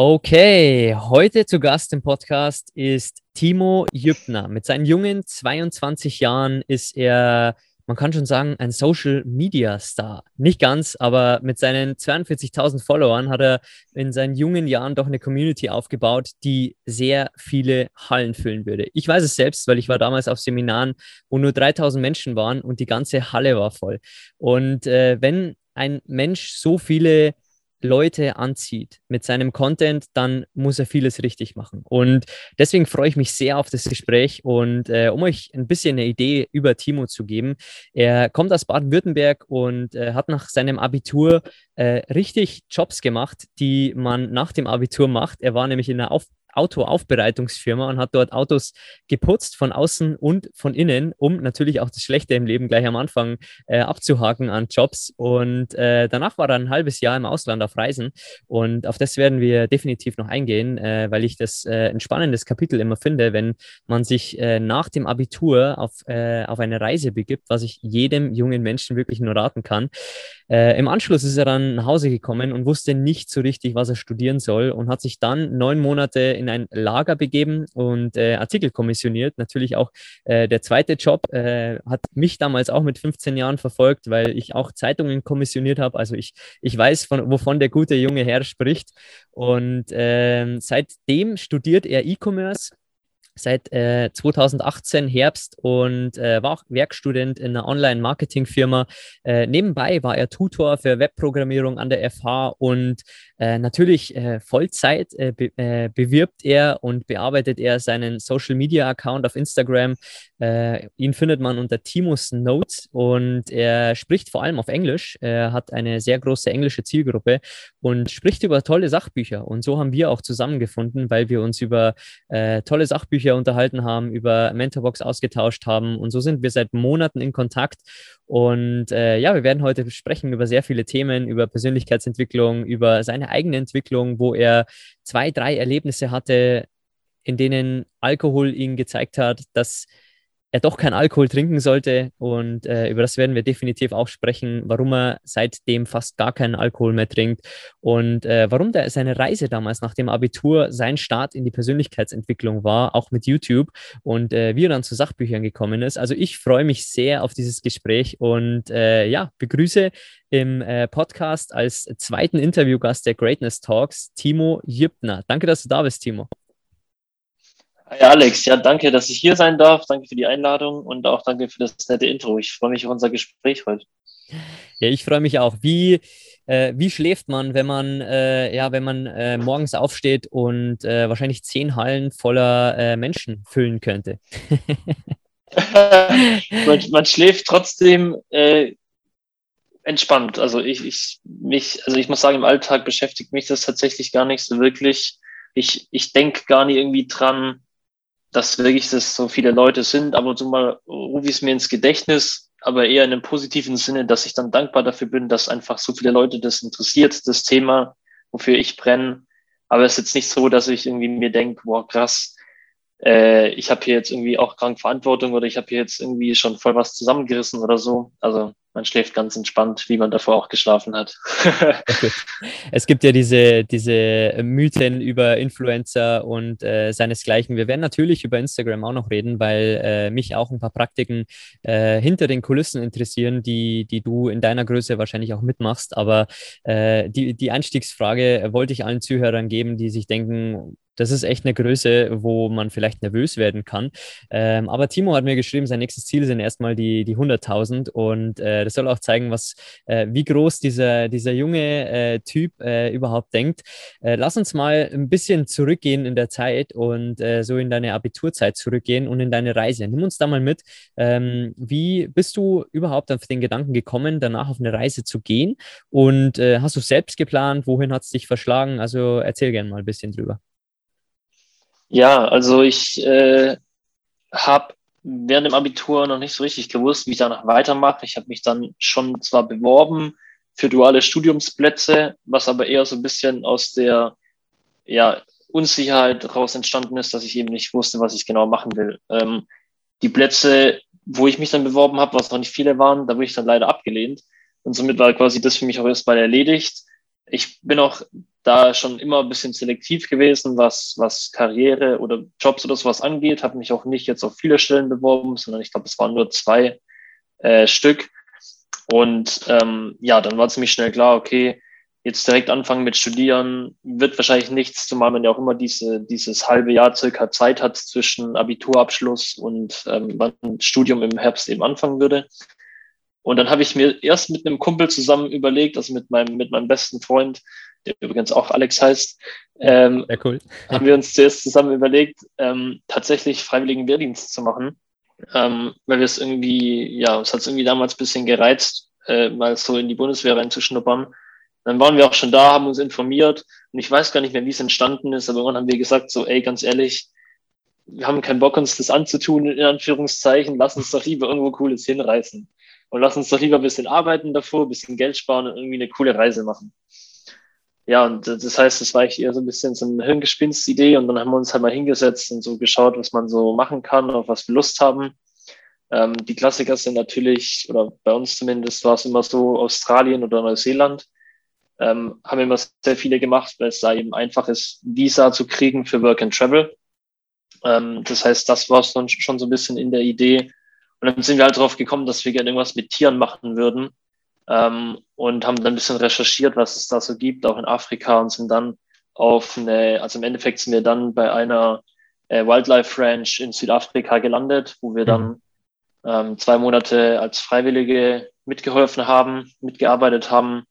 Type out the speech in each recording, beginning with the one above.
Okay, heute zu Gast im Podcast ist Timo Jübner. Mit seinen jungen 22 Jahren ist er, man kann schon sagen, ein Social Media Star. Nicht ganz, aber mit seinen 42.000 Followern hat er in seinen jungen Jahren doch eine Community aufgebaut, die sehr viele Hallen füllen würde. Ich weiß es selbst, weil ich war damals auf Seminaren, wo nur 3000 Menschen waren und die ganze Halle war voll. Und äh, wenn ein Mensch so viele Leute anzieht mit seinem Content, dann muss er vieles richtig machen. Und deswegen freue ich mich sehr auf das Gespräch und äh, um euch ein bisschen eine Idee über Timo zu geben. Er kommt aus Baden-Württemberg und äh, hat nach seinem Abitur äh, richtig Jobs gemacht, die man nach dem Abitur macht. Er war nämlich in einer Auf Autoaufbereitungsfirma und hat dort Autos geputzt von außen und von innen, um natürlich auch das Schlechte im Leben gleich am Anfang äh, abzuhaken an Jobs. Und äh, danach war er ein halbes Jahr im Ausland auf Reisen und auf das werden wir definitiv noch eingehen, äh, weil ich das äh, ein spannendes Kapitel immer finde, wenn man sich äh, nach dem Abitur auf, äh, auf eine Reise begibt, was ich jedem jungen Menschen wirklich nur raten kann. Im Anschluss ist er dann nach Hause gekommen und wusste nicht so richtig, was er studieren soll und hat sich dann neun Monate in ein Lager begeben und äh, Artikel kommissioniert. Natürlich auch äh, der zweite Job äh, hat mich damals auch mit 15 Jahren verfolgt, weil ich auch Zeitungen kommissioniert habe. Also ich, ich weiß, von, wovon der gute junge Herr spricht. Und ähm, seitdem studiert er E-Commerce seit äh, 2018 Herbst und äh, war auch Werkstudent in einer Online-Marketing-Firma. Äh, nebenbei war er Tutor für Webprogrammierung an der FH und äh, natürlich äh, Vollzeit äh, be bewirbt er und bearbeitet er seinen Social-Media-Account auf Instagram. ihn findet man unter Timus Notes und er spricht vor allem auf Englisch. Er hat eine sehr große englische Zielgruppe und spricht über tolle Sachbücher. Und so haben wir auch zusammengefunden, weil wir uns über tolle Sachbücher Bücher unterhalten haben, über Mentorbox ausgetauscht haben. Und so sind wir seit Monaten in Kontakt. Und äh, ja, wir werden heute sprechen über sehr viele Themen, über Persönlichkeitsentwicklung, über seine eigene Entwicklung, wo er zwei, drei Erlebnisse hatte, in denen Alkohol ihm gezeigt hat, dass er doch kein Alkohol trinken sollte. Und äh, über das werden wir definitiv auch sprechen, warum er seitdem fast gar keinen Alkohol mehr trinkt und äh, warum der, seine Reise damals nach dem Abitur sein Start in die Persönlichkeitsentwicklung war, auch mit YouTube und äh, wie er dann zu Sachbüchern gekommen ist. Also ich freue mich sehr auf dieses Gespräch und äh, ja, begrüße im äh, Podcast als zweiten Interviewgast der Greatness Talks Timo Jübner. Danke, dass du da bist, Timo. Hi Alex, ja, danke, dass ich hier sein darf. Danke für die Einladung und auch danke für das nette Intro. Ich freue mich auf unser Gespräch heute. Ja, ich freue mich auch. Wie, äh, wie schläft man, wenn man, äh, ja, wenn man äh, morgens aufsteht und äh, wahrscheinlich zehn Hallen voller äh, Menschen füllen könnte? man, man, schläft trotzdem äh, entspannt. Also ich, ich, mich, also ich muss sagen, im Alltag beschäftigt mich das tatsächlich gar nicht so wirklich. Ich, ich denke gar nicht irgendwie dran, dass wirklich das so viele Leute sind. Ab und zu mal rufe ich es mir ins Gedächtnis, aber eher in einem positiven Sinne, dass ich dann dankbar dafür bin, dass einfach so viele Leute das interessiert, das Thema, wofür ich brenne. Aber es ist jetzt nicht so, dass ich irgendwie mir denke, boah, krass, äh, ich habe hier jetzt irgendwie auch krank Verantwortung oder ich habe hier jetzt irgendwie schon voll was zusammengerissen oder so. Also man schläft ganz entspannt, wie man davor auch geschlafen hat. es gibt ja diese, diese Mythen über Influencer und äh, seinesgleichen. Wir werden natürlich über Instagram auch noch reden, weil äh, mich auch ein paar Praktiken äh, hinter den Kulissen interessieren, die, die du in deiner Größe wahrscheinlich auch mitmachst. Aber äh, die, die Einstiegsfrage wollte ich allen Zuhörern geben, die sich denken, das ist echt eine Größe, wo man vielleicht nervös werden kann. Ähm, aber Timo hat mir geschrieben, sein nächstes Ziel sind erstmal die, die 100.000 und äh, das soll auch zeigen, was, äh, wie groß dieser, dieser junge äh, Typ äh, überhaupt denkt. Äh, lass uns mal ein bisschen zurückgehen in der Zeit und äh, so in deine Abiturzeit zurückgehen und in deine Reise. Nimm uns da mal mit. Ähm, wie bist du überhaupt auf den Gedanken gekommen, danach auf eine Reise zu gehen? Und hast du selbst geplant? Wohin hat es dich verschlagen? Also erzähl gerne mal ein bisschen drüber. Ja, also ich äh, habe während dem Abitur noch nicht so richtig gewusst, wie ich danach weitermache. Ich habe mich dann schon zwar beworben für duale Studiumsplätze, was aber eher so ein bisschen aus der ja, Unsicherheit raus entstanden ist, dass ich eben nicht wusste, was ich genau machen will. Ähm, die Plätze, wo ich mich dann beworben habe, was noch nicht viele waren, da wurde ich dann leider abgelehnt. Und somit war quasi das für mich auch erstmal erledigt. Ich bin auch da schon immer ein bisschen selektiv gewesen, was, was Karriere oder Jobs oder sowas angeht. Habe mich auch nicht jetzt auf viele Stellen beworben, sondern ich glaube, es waren nur zwei äh, Stück. Und ähm, ja, dann war ziemlich schnell klar, okay, jetzt direkt anfangen mit Studieren wird wahrscheinlich nichts, zumal man ja auch immer diese, dieses halbe Jahr circa Zeit hat zwischen Abiturabschluss und ähm, wann Studium im Herbst eben anfangen würde. Und dann habe ich mir erst mit einem Kumpel zusammen überlegt, also mit meinem, mit meinem besten Freund, der übrigens auch Alex heißt, ähm, ja, cool. haben wir uns zuerst zusammen überlegt, ähm, tatsächlich freiwilligen Wehrdienst zu machen, ähm, weil wir es irgendwie, ja, es hat es irgendwie damals ein bisschen gereizt, äh, mal so in die Bundeswehr reinzuschnuppern. Dann waren wir auch schon da, haben uns informiert und ich weiß gar nicht mehr, wie es entstanden ist, aber irgendwann haben wir gesagt, so, ey, ganz ehrlich, wir haben keinen Bock, uns das anzutun, in Anführungszeichen, lass uns doch lieber irgendwo Cooles hinreißen und lass uns doch lieber ein bisschen arbeiten davor, ein bisschen Geld sparen und irgendwie eine coole Reise machen. Ja, und das heißt, es war eigentlich eher so ein bisschen so eine Hirngespinst-Idee und dann haben wir uns halt mal hingesetzt und so geschaut, was man so machen kann, auf was wir Lust haben. Ähm, die Klassiker sind natürlich, oder bei uns zumindest war es immer so Australien oder Neuseeland. Ähm, haben immer sehr viele gemacht, weil es da eben einfach ist, Visa zu kriegen für Work and Travel. Ähm, das heißt, das war schon so ein bisschen in der Idee, und dann sind wir halt drauf gekommen, dass wir gerne irgendwas mit Tieren machen würden ähm, und haben dann ein bisschen recherchiert, was es da so gibt, auch in Afrika und sind dann auf eine, also im Endeffekt sind wir dann bei einer äh, Wildlife Ranch in Südafrika gelandet, wo wir dann mhm. ähm, zwei Monate als Freiwillige mitgeholfen haben, mitgearbeitet haben.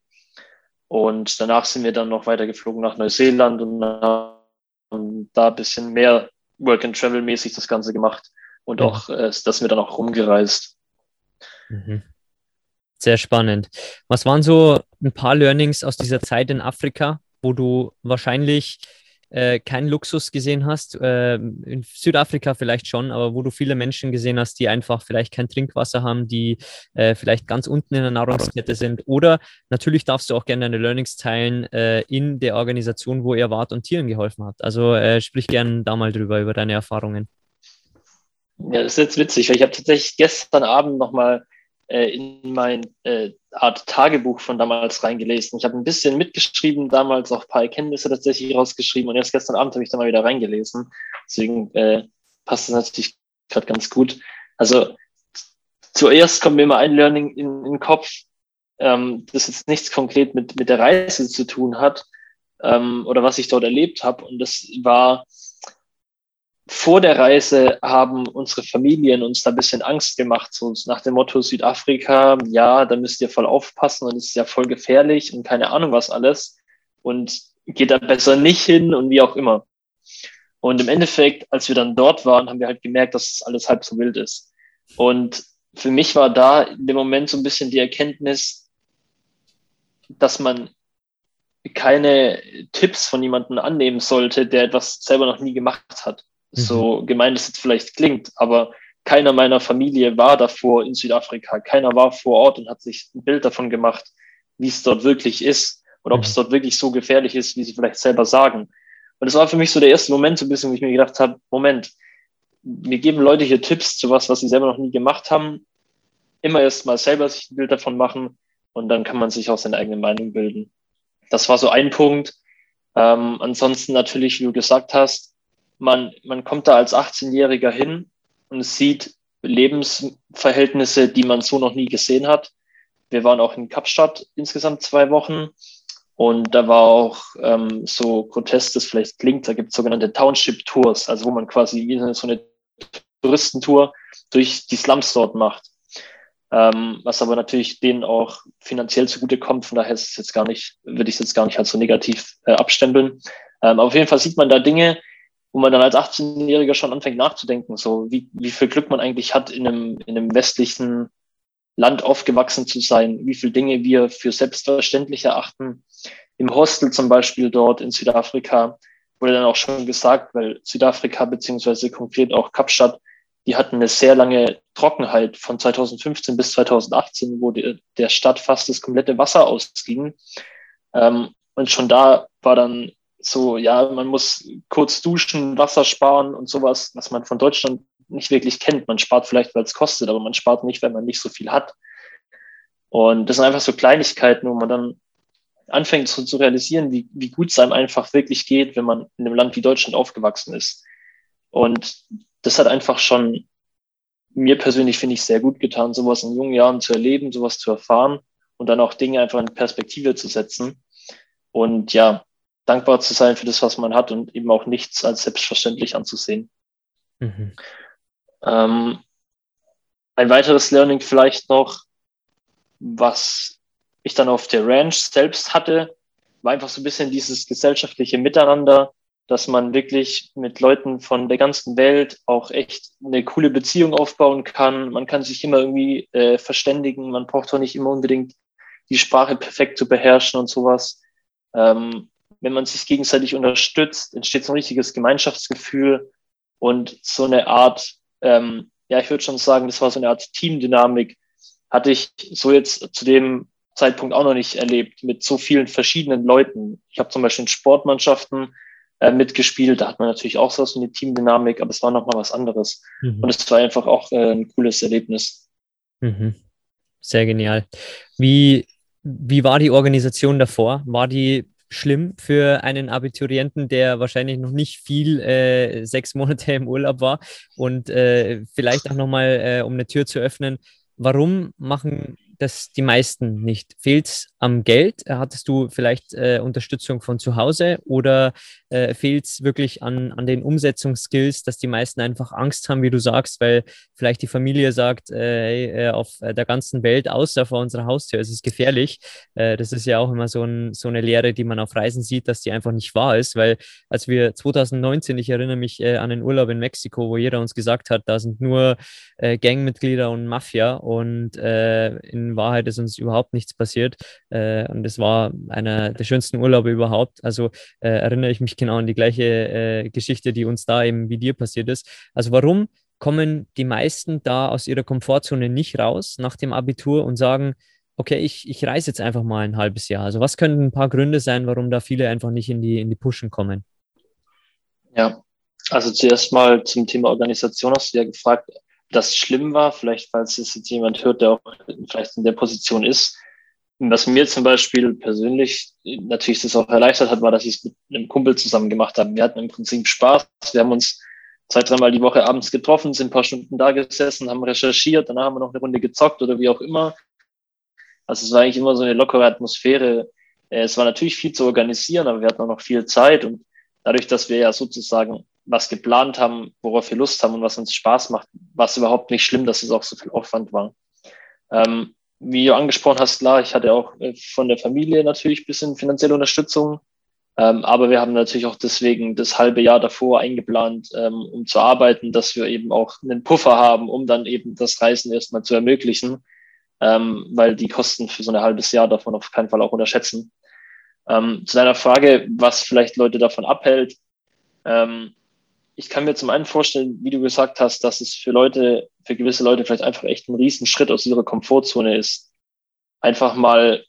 Und danach sind wir dann noch weitergeflogen nach Neuseeland und haben da ein bisschen mehr Work and Travel mäßig das Ganze gemacht und auch, äh, das wird dann auch rumgereist. Mhm. Sehr spannend. Was waren so ein paar Learnings aus dieser Zeit in Afrika, wo du wahrscheinlich äh, keinen Luxus gesehen hast? Äh, in Südafrika vielleicht schon, aber wo du viele Menschen gesehen hast, die einfach vielleicht kein Trinkwasser haben, die äh, vielleicht ganz unten in der Nahrungskette sind. Oder natürlich darfst du auch gerne deine Learnings teilen äh, in der Organisation, wo ihr wart und Tieren geholfen habt. Also äh, sprich gerne da mal drüber, über deine Erfahrungen. Ja, das ist jetzt witzig, weil ich habe tatsächlich gestern Abend nochmal äh, in mein äh, Art Tagebuch von damals reingelesen. Ich habe ein bisschen mitgeschrieben, damals auch ein paar Erkenntnisse tatsächlich rausgeschrieben und erst gestern Abend habe ich da mal wieder reingelesen. Deswegen äh, passt das natürlich gerade ganz gut. Also zuerst kommt mir immer ein Learning in, in den Kopf, ähm, das jetzt nichts konkret mit, mit der Reise zu tun hat ähm, oder was ich dort erlebt habe. Und das war vor der Reise haben unsere Familien uns da ein bisschen Angst gemacht, so nach dem Motto Südafrika, ja, da müsst ihr voll aufpassen und es ist ja voll gefährlich und keine Ahnung was alles und geht da besser nicht hin und wie auch immer. Und im Endeffekt, als wir dann dort waren, haben wir halt gemerkt, dass das alles halb so wild ist. Und für mich war da in dem Moment so ein bisschen die Erkenntnis, dass man keine Tipps von jemandem annehmen sollte, der etwas selber noch nie gemacht hat. So mhm. gemein es jetzt vielleicht klingt, aber keiner meiner Familie war davor in Südafrika. Keiner war vor Ort und hat sich ein Bild davon gemacht, wie es dort wirklich ist und ob es mhm. dort wirklich so gefährlich ist, wie sie vielleicht selber sagen. Und das war für mich so der erste Moment, so ein bisschen, wo ich mir gedacht habe, Moment, mir geben Leute hier Tipps zu was, was sie selber noch nie gemacht haben. immer erst mal selber sich ein Bild davon machen und dann kann man sich auch seine eigene Meinung bilden. Das war so ein Punkt. Ähm, ansonsten natürlich, wie du gesagt hast, man, man kommt da als 18-Jähriger hin und sieht Lebensverhältnisse, die man so noch nie gesehen hat. Wir waren auch in Kapstadt insgesamt zwei Wochen und da war auch ähm, so grotesk, das vielleicht klingt, da gibt es sogenannte Township Tours, also wo man quasi wie so eine Touristentour durch die Slums dort macht. Ähm, was aber natürlich denen auch finanziell zugutekommt, von daher ist es jetzt gar nicht, würde ich es jetzt gar nicht als so negativ äh, abstempeln. Ähm, auf jeden Fall sieht man da Dinge, wo man dann als 18-Jähriger schon anfängt nachzudenken, so wie, wie viel Glück man eigentlich hat, in einem, in einem westlichen Land aufgewachsen zu sein, wie viele Dinge wir für selbstverständlich erachten. Im Hostel zum Beispiel dort in Südafrika wurde dann auch schon gesagt, weil Südafrika beziehungsweise konkret auch Kapstadt, die hatten eine sehr lange Trockenheit von 2015 bis 2018, wo die, der Stadt fast das komplette Wasser ausging. Ähm, und schon da war dann so, ja, man muss kurz duschen, Wasser sparen und sowas, was man von Deutschland nicht wirklich kennt. Man spart vielleicht, weil es kostet, aber man spart nicht, wenn man nicht so viel hat. Und das sind einfach so Kleinigkeiten, wo man dann anfängt zu, zu realisieren, wie, wie gut es einem einfach wirklich geht, wenn man in einem Land wie Deutschland aufgewachsen ist. Und das hat einfach schon mir persönlich, finde ich, sehr gut getan, sowas in jungen Jahren zu erleben, sowas zu erfahren und dann auch Dinge einfach in Perspektive zu setzen. Und ja, dankbar zu sein für das, was man hat und eben auch nichts als selbstverständlich anzusehen. Mhm. Ähm, ein weiteres Learning vielleicht noch, was ich dann auf der Ranch selbst hatte, war einfach so ein bisschen dieses gesellschaftliche Miteinander, dass man wirklich mit Leuten von der ganzen Welt auch echt eine coole Beziehung aufbauen kann. Man kann sich immer irgendwie äh, verständigen. Man braucht auch nicht immer unbedingt die Sprache perfekt zu beherrschen und sowas. Ähm, wenn man sich gegenseitig unterstützt, entsteht so ein richtiges Gemeinschaftsgefühl und so eine Art, ähm, ja, ich würde schon sagen, das war so eine Art Teamdynamik, hatte ich so jetzt zu dem Zeitpunkt auch noch nicht erlebt mit so vielen verschiedenen Leuten. Ich habe zum Beispiel in Sportmannschaften äh, mitgespielt, da hat man natürlich auch so eine Teamdynamik, aber es war nochmal was anderes. Mhm. Und es war einfach auch äh, ein cooles Erlebnis. Mhm. Sehr genial. Wie, wie war die Organisation davor? War die schlimm für einen Abiturienten, der wahrscheinlich noch nicht viel äh, sechs Monate im Urlaub war. Und äh, vielleicht auch nochmal, äh, um eine Tür zu öffnen, warum machen das die meisten nicht? Fehlt es am Geld? Hattest du vielleicht äh, Unterstützung von zu Hause oder äh, fehlt es wirklich an, an den Umsetzungsskills, dass die meisten einfach Angst haben, wie du sagst, weil vielleicht die Familie sagt, äh, äh, auf der ganzen Welt, außer vor unserer Haustür, ist es gefährlich. Äh, das ist ja auch immer so, ein, so eine Lehre, die man auf Reisen sieht, dass die einfach nicht wahr ist, weil als wir 2019, ich erinnere mich äh, an den Urlaub in Mexiko, wo jeder uns gesagt hat, da sind nur Gangmitglieder und Mafia und in Wahrheit ist uns überhaupt nichts passiert. und es war einer der schönsten Urlaube überhaupt. Also erinnere ich mich genau an die gleiche äh, Geschichte, die uns da eben wie dir passiert ist. Also warum kommen die meisten da aus ihrer Komfortzone nicht raus nach dem Abitur und sagen, okay, ich, ich reise jetzt einfach mal ein halbes Jahr. Also was könnten ein paar Gründe sein, warum da viele einfach nicht in die, in die Pushen kommen? Ja, also zuerst mal zum Thema Organisation hast du ja gefragt, das schlimm war, vielleicht falls es jetzt jemand hört, der auch vielleicht in der Position ist. Was mir zum Beispiel persönlich natürlich das auch erleichtert hat, war, dass ich es mit einem Kumpel zusammen gemacht habe. Wir hatten im Prinzip Spaß. Wir haben uns zwei, dreimal die Woche abends getroffen, sind ein paar Stunden da gesessen, haben recherchiert, danach haben wir noch eine Runde gezockt oder wie auch immer. Also es war eigentlich immer so eine lockere Atmosphäre. Äh, es war natürlich viel zu organisieren, aber wir hatten auch noch viel Zeit und dadurch, dass wir ja sozusagen was geplant haben, worauf wir Lust haben und was uns Spaß macht, war es überhaupt nicht schlimm, dass es auch so viel Aufwand war. Ähm, wie du angesprochen hast, klar, ich hatte auch äh, von der Familie natürlich ein bisschen finanzielle Unterstützung. Ähm, aber wir haben natürlich auch deswegen das halbe Jahr davor eingeplant, ähm, um zu arbeiten, dass wir eben auch einen Puffer haben, um dann eben das Reisen erstmal zu ermöglichen, ähm, weil die Kosten für so ein halbes Jahr davon auf keinen Fall auch unterschätzen. Ähm, zu deiner Frage, was vielleicht Leute davon abhält. Ähm, ich kann mir zum einen vorstellen, wie du gesagt hast, dass es für Leute, für gewisse Leute vielleicht einfach echt ein Riesenschritt aus ihrer Komfortzone ist. Einfach mal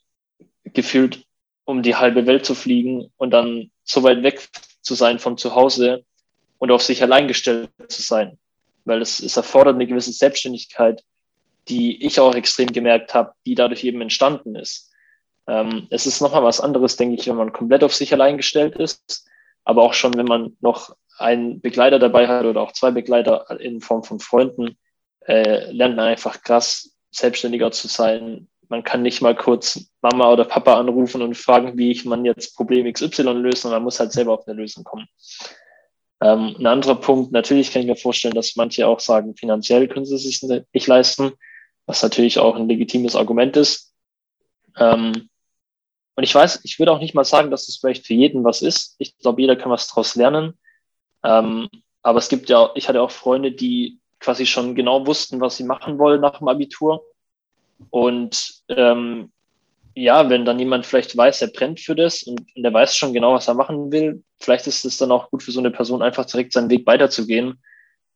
gefühlt um die halbe Welt zu fliegen und dann so weit weg zu sein von zu Hause und auf sich allein gestellt zu sein. Weil es, es erfordert eine gewisse Selbstständigkeit, die ich auch extrem gemerkt habe, die dadurch eben entstanden ist. Ähm, es ist nochmal was anderes, denke ich, wenn man komplett auf sich allein gestellt ist, aber auch schon, wenn man noch einen Begleiter dabei hat oder auch zwei Begleiter in Form von Freunden, äh, lernt man einfach krass selbstständiger zu sein. Man kann nicht mal kurz Mama oder Papa anrufen und fragen, wie ich man jetzt Problem XY löst, sondern man muss halt selber auf eine Lösung kommen. Ähm, ein anderer Punkt, natürlich kann ich mir vorstellen, dass manche auch sagen, finanziell können sie sich nicht leisten, was natürlich auch ein legitimes Argument ist. Ähm, und ich weiß, ich würde auch nicht mal sagen, dass es das vielleicht für jeden was ist. Ich glaube, jeder kann was daraus lernen. Ähm, aber es gibt ja, ich hatte auch Freunde, die quasi schon genau wussten, was sie machen wollen nach dem Abitur. Und ähm, ja, wenn dann jemand vielleicht weiß, er brennt für das und, und er weiß schon genau, was er machen will, vielleicht ist es dann auch gut für so eine Person, einfach direkt seinen Weg weiterzugehen.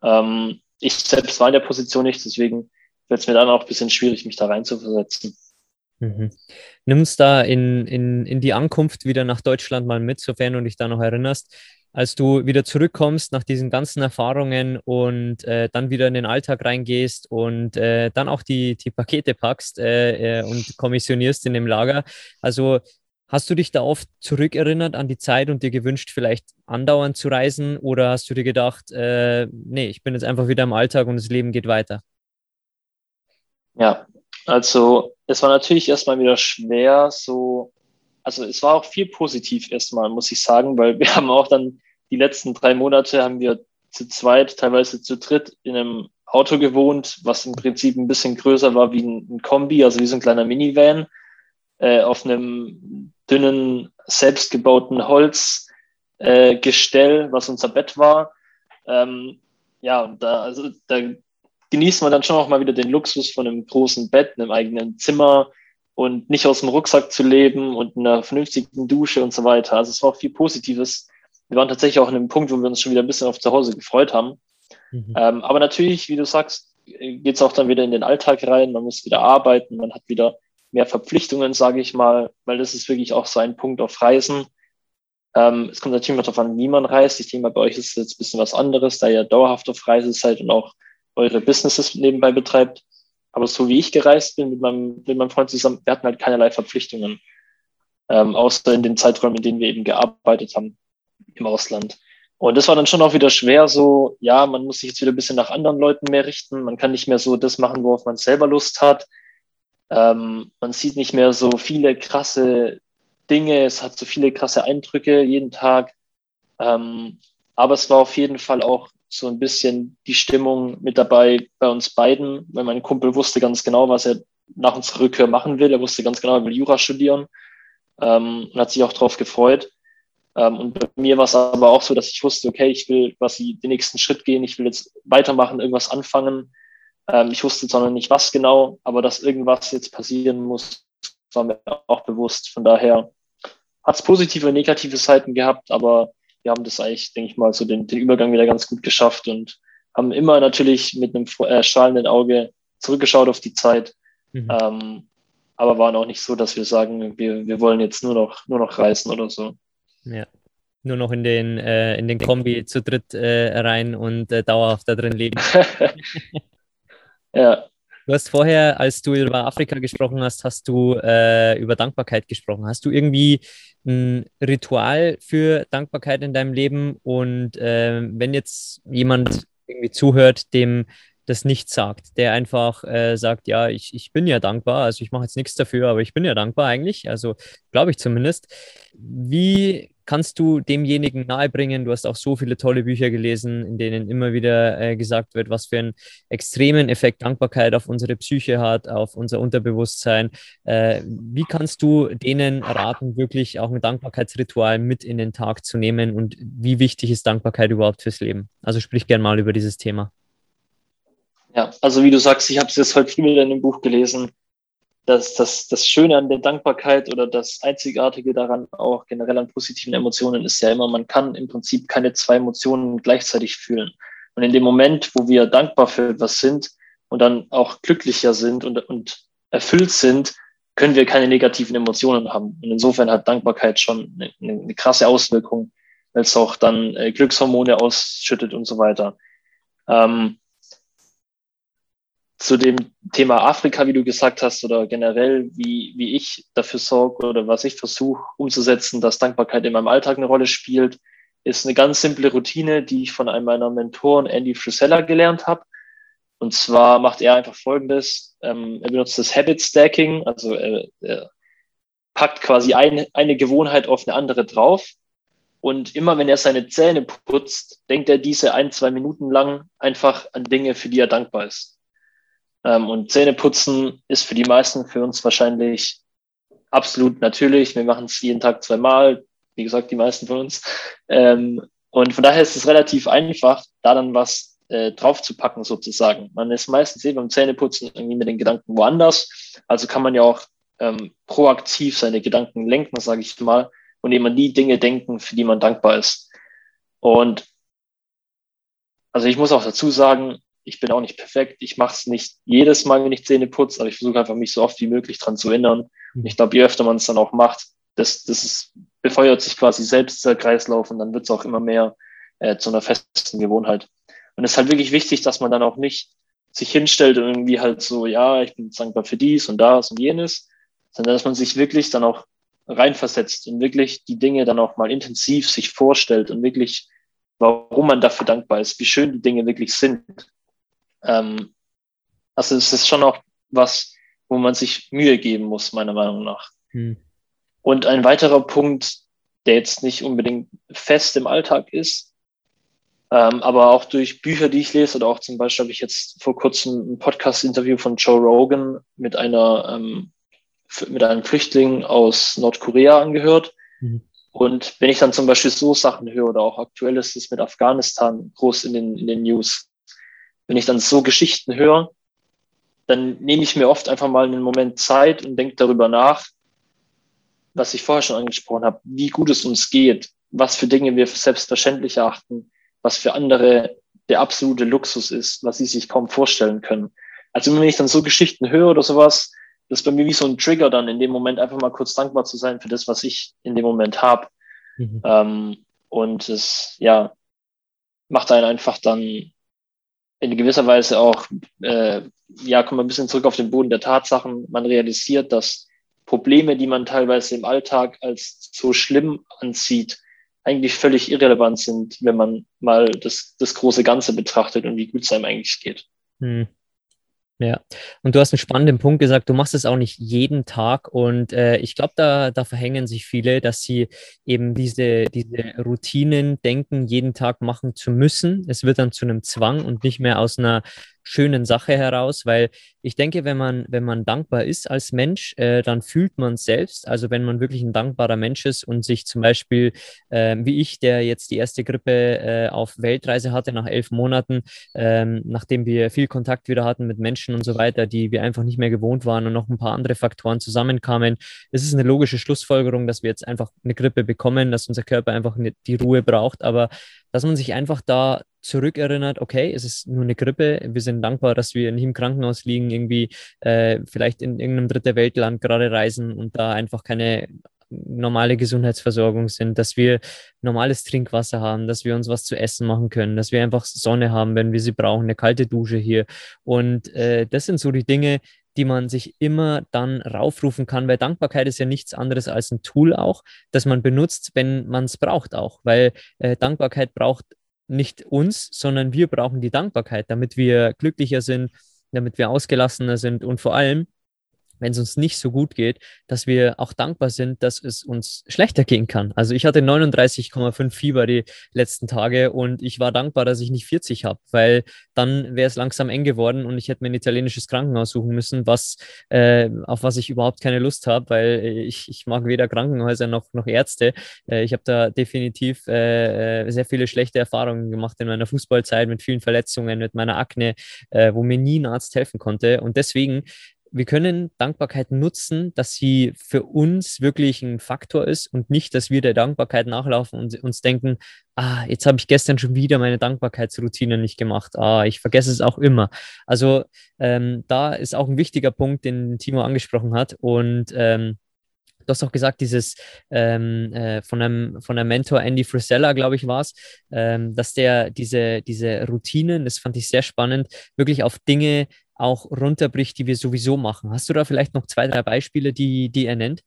Ähm, ich selbst war in der Position nicht, deswegen wird es mir dann auch ein bisschen schwierig, mich da reinzuversetzen. Mhm. Nimmst da in, in, in die Ankunft wieder nach Deutschland mal mit, sofern du dich da noch erinnerst als du wieder zurückkommst nach diesen ganzen Erfahrungen und äh, dann wieder in den Alltag reingehst und äh, dann auch die, die Pakete packst äh, äh, und kommissionierst in dem Lager. Also hast du dich da oft zurückerinnert an die Zeit und dir gewünscht, vielleicht andauernd zu reisen oder hast du dir gedacht, äh, nee, ich bin jetzt einfach wieder im Alltag und das Leben geht weiter? Ja, also es war natürlich erstmal wieder schwer, so also es war auch viel positiv erstmal, muss ich sagen, weil wir haben auch dann die letzten drei Monate haben wir zu zweit, teilweise zu dritt in einem Auto gewohnt, was im Prinzip ein bisschen größer war wie ein, Kombi, also wie so ein kleiner Minivan, äh, auf einem dünnen, selbstgebauten Holzgestell, äh, was unser Bett war. Ähm, ja, und da, also da genießt man dann schon auch mal wieder den Luxus von einem großen Bett, einem eigenen Zimmer, und nicht aus dem Rucksack zu leben und einer vernünftigen Dusche und so weiter. Also es war auch viel Positives. Wir waren tatsächlich auch an einem Punkt, wo wir uns schon wieder ein bisschen auf zu Hause gefreut haben. Mhm. Ähm, aber natürlich, wie du sagst, geht es auch dann wieder in den Alltag rein. Man muss wieder arbeiten, man hat wieder mehr Verpflichtungen, sage ich mal, weil das ist wirklich auch so ein Punkt auf Reisen. Ähm, es kommt natürlich immer darauf an, wie man reist. Ich denke mal, bei euch ist es jetzt ein bisschen was anderes, da ihr dauerhaft auf Reise seid und auch eure Businesses nebenbei betreibt. Aber so wie ich gereist bin mit meinem, mit meinem Freund zusammen, wir hatten halt keinerlei Verpflichtungen, ähm, außer in den Zeiträumen, in denen wir eben gearbeitet haben im Ausland. Und das war dann schon auch wieder schwer, so, ja, man muss sich jetzt wieder ein bisschen nach anderen Leuten mehr richten. Man kann nicht mehr so das machen, worauf man selber Lust hat. Ähm, man sieht nicht mehr so viele krasse Dinge. Es hat so viele krasse Eindrücke jeden Tag. Ähm, aber es war auf jeden Fall auch so ein bisschen die Stimmung mit dabei bei uns beiden, weil mein Kumpel wusste ganz genau, was er nach unserer Rückkehr machen will. Er wusste ganz genau, er will Jura studieren ähm, und hat sich auch darauf gefreut. Ähm, und bei mir war es aber auch so, dass ich wusste, okay, ich will quasi den nächsten Schritt gehen, ich will jetzt weitermachen, irgendwas anfangen. Ähm, ich wusste zwar noch nicht, was genau, aber dass irgendwas jetzt passieren muss, war mir auch bewusst. Von daher hat es positive und negative Seiten gehabt, aber wir haben das eigentlich, denke ich mal, so den, den Übergang wieder ganz gut geschafft und haben immer natürlich mit einem äh, strahlenden Auge zurückgeschaut auf die Zeit. Mhm. Ähm, aber waren auch nicht so, dass wir sagen, wir, wir wollen jetzt nur noch, nur noch reisen oder so. Ja. Nur noch in den, äh, in den Kombi zu dritt äh, rein und äh, dauerhaft da drin leben. ja. Du hast vorher, als du über Afrika gesprochen hast, hast du äh, über Dankbarkeit gesprochen. Hast du irgendwie ein Ritual für Dankbarkeit in deinem Leben? Und äh, wenn jetzt jemand irgendwie zuhört, dem das nicht sagt, der einfach äh, sagt, ja, ich, ich bin ja dankbar, also ich mache jetzt nichts dafür, aber ich bin ja dankbar eigentlich, also glaube ich zumindest. Wie kannst du demjenigen nahebringen? Du hast auch so viele tolle Bücher gelesen, in denen immer wieder äh, gesagt wird, was für einen extremen Effekt Dankbarkeit auf unsere Psyche hat, auf unser Unterbewusstsein. Äh, wie kannst du denen raten, wirklich auch ein Dankbarkeitsritual mit in den Tag zu nehmen und wie wichtig ist Dankbarkeit überhaupt fürs Leben? Also sprich gern mal über dieses Thema. Ja, also wie du sagst, ich habe es jetzt heute früh in dem Buch gelesen das, das, das Schöne an der Dankbarkeit oder das Einzigartige daran auch generell an positiven Emotionen ist ja immer, man kann im Prinzip keine zwei Emotionen gleichzeitig fühlen. Und in dem Moment, wo wir dankbar für etwas sind und dann auch glücklicher sind und, und erfüllt sind, können wir keine negativen Emotionen haben. Und insofern hat Dankbarkeit schon eine, eine krasse Auswirkung, weil es auch dann äh, Glückshormone ausschüttet und so weiter. Ähm, zu dem Thema Afrika, wie du gesagt hast, oder generell, wie, wie ich dafür sorge oder was ich versuche umzusetzen, dass Dankbarkeit in meinem Alltag eine Rolle spielt, ist eine ganz simple Routine, die ich von einem meiner Mentoren, Andy Frisella, gelernt habe. Und zwar macht er einfach Folgendes. Ähm, er benutzt das Habit Stacking, also er, er packt quasi ein, eine Gewohnheit auf eine andere drauf. Und immer wenn er seine Zähne putzt, denkt er diese ein, zwei Minuten lang einfach an Dinge, für die er dankbar ist. Ähm, und Zähneputzen ist für die meisten, für uns wahrscheinlich absolut natürlich. Wir machen es jeden Tag zweimal, wie gesagt, die meisten von uns. Ähm, und von daher ist es relativ einfach, da dann was äh, draufzupacken sozusagen. Man ist meistens eben beim Zähneputzen irgendwie mit den Gedanken woanders. Also kann man ja auch ähm, proaktiv seine Gedanken lenken, sage ich mal, und eben an die Dinge denken, für die man dankbar ist. Und also ich muss auch dazu sagen, ich bin auch nicht perfekt. Ich mache es nicht jedes Mal, wenn ich Zähne putze, aber ich versuche einfach, mich so oft wie möglich dran zu erinnern. Und ich glaube, je öfter man es dann auch macht, das, das ist, befeuert sich quasi selbst der Kreislauf und dann wird es auch immer mehr äh, zu einer festen Gewohnheit. Und es ist halt wirklich wichtig, dass man dann auch nicht sich hinstellt und irgendwie halt so, ja, ich bin dankbar für dies und das und jenes, sondern dass man sich wirklich dann auch reinversetzt und wirklich die Dinge dann auch mal intensiv sich vorstellt und wirklich, warum man dafür dankbar ist, wie schön die Dinge wirklich sind. Ähm, also es ist schon auch was, wo man sich Mühe geben muss, meiner Meinung nach. Hm. Und ein weiterer Punkt, der jetzt nicht unbedingt fest im Alltag ist, ähm, aber auch durch Bücher, die ich lese, oder auch zum Beispiel habe ich jetzt vor kurzem ein Podcast-Interview von Joe Rogan mit einer ähm, mit einem Flüchtling aus Nordkorea angehört. Mhm. Und wenn ich dann zum Beispiel so Sachen höre oder auch aktuell ist es mit Afghanistan groß in den, in den News, wenn ich dann so Geschichten höre, dann nehme ich mir oft einfach mal einen Moment Zeit und denke darüber nach, was ich vorher schon angesprochen habe, wie gut es uns geht, was für Dinge wir für selbstverständlich erachten, was für andere der absolute Luxus ist, was sie sich kaum vorstellen können. Also wenn ich dann so Geschichten höre oder sowas, das ist bei mir wie so ein Trigger dann in dem Moment einfach mal kurz dankbar zu sein für das, was ich in dem Moment habe. Mhm. Ähm, und es, ja, macht einen einfach dann in gewisser Weise auch, äh, ja, kommt man ein bisschen zurück auf den Boden der Tatsachen. Man realisiert, dass Probleme, die man teilweise im Alltag als so schlimm ansieht, eigentlich völlig irrelevant sind, wenn man mal das, das große Ganze betrachtet und wie gut es einem eigentlich geht. Hm. Ja, und du hast einen spannenden Punkt gesagt, du machst es auch nicht jeden Tag und äh, ich glaube, da, da verhängen sich viele, dass sie eben diese, diese Routinen denken, jeden Tag machen zu müssen. Es wird dann zu einem Zwang und nicht mehr aus einer schönen Sache heraus, weil ich denke, wenn man, wenn man dankbar ist als Mensch, äh, dann fühlt man es selbst. Also wenn man wirklich ein dankbarer Mensch ist und sich zum Beispiel, äh, wie ich, der jetzt die erste Grippe äh, auf Weltreise hatte nach elf Monaten, ähm, nachdem wir viel Kontakt wieder hatten mit Menschen und so weiter, die wir einfach nicht mehr gewohnt waren und noch ein paar andere Faktoren zusammenkamen, ist es eine logische Schlussfolgerung, dass wir jetzt einfach eine Grippe bekommen, dass unser Körper einfach die Ruhe braucht. Aber dass man sich einfach da zurückerinnert, okay, es ist nur eine Grippe, wir sind dankbar, dass wir nicht im Krankenhaus liegen, irgendwie äh, vielleicht in irgendeinem dritte Weltland gerade reisen und da einfach keine normale Gesundheitsversorgung sind, dass wir normales Trinkwasser haben, dass wir uns was zu essen machen können, dass wir einfach Sonne haben, wenn wir sie brauchen, eine kalte Dusche hier. Und äh, das sind so die Dinge, die man sich immer dann raufrufen kann, weil Dankbarkeit ist ja nichts anderes als ein Tool auch, das man benutzt, wenn man es braucht auch, weil äh, Dankbarkeit braucht nicht uns, sondern wir brauchen die Dankbarkeit, damit wir glücklicher sind, damit wir ausgelassener sind und vor allem, wenn es uns nicht so gut geht, dass wir auch dankbar sind, dass es uns schlechter gehen kann. Also ich hatte 39,5 Fieber die letzten Tage und ich war dankbar, dass ich nicht 40 habe, weil dann wäre es langsam eng geworden und ich hätte mir ein italienisches Krankenhaus suchen müssen, was, äh, auf was ich überhaupt keine Lust habe, weil ich, ich mag weder Krankenhäuser noch, noch Ärzte. Äh, ich habe da definitiv äh, sehr viele schlechte Erfahrungen gemacht in meiner Fußballzeit mit vielen Verletzungen, mit meiner Akne, äh, wo mir nie ein Arzt helfen konnte. Und deswegen wir können Dankbarkeit nutzen, dass sie für uns wirklich ein Faktor ist und nicht, dass wir der Dankbarkeit nachlaufen und uns denken, ah, jetzt habe ich gestern schon wieder meine Dankbarkeitsroutine nicht gemacht. Ah, ich vergesse es auch immer. Also ähm, da ist auch ein wichtiger Punkt, den Timo angesprochen hat. Und ähm, Du hast auch gesagt, dieses ähm, äh, von, einem, von einem Mentor Andy Frisella, glaube ich, war es, ähm, dass der diese, diese Routinen, das fand ich sehr spannend, wirklich auf Dinge auch runterbricht, die wir sowieso machen. Hast du da vielleicht noch zwei, drei Beispiele, die, die er nennt?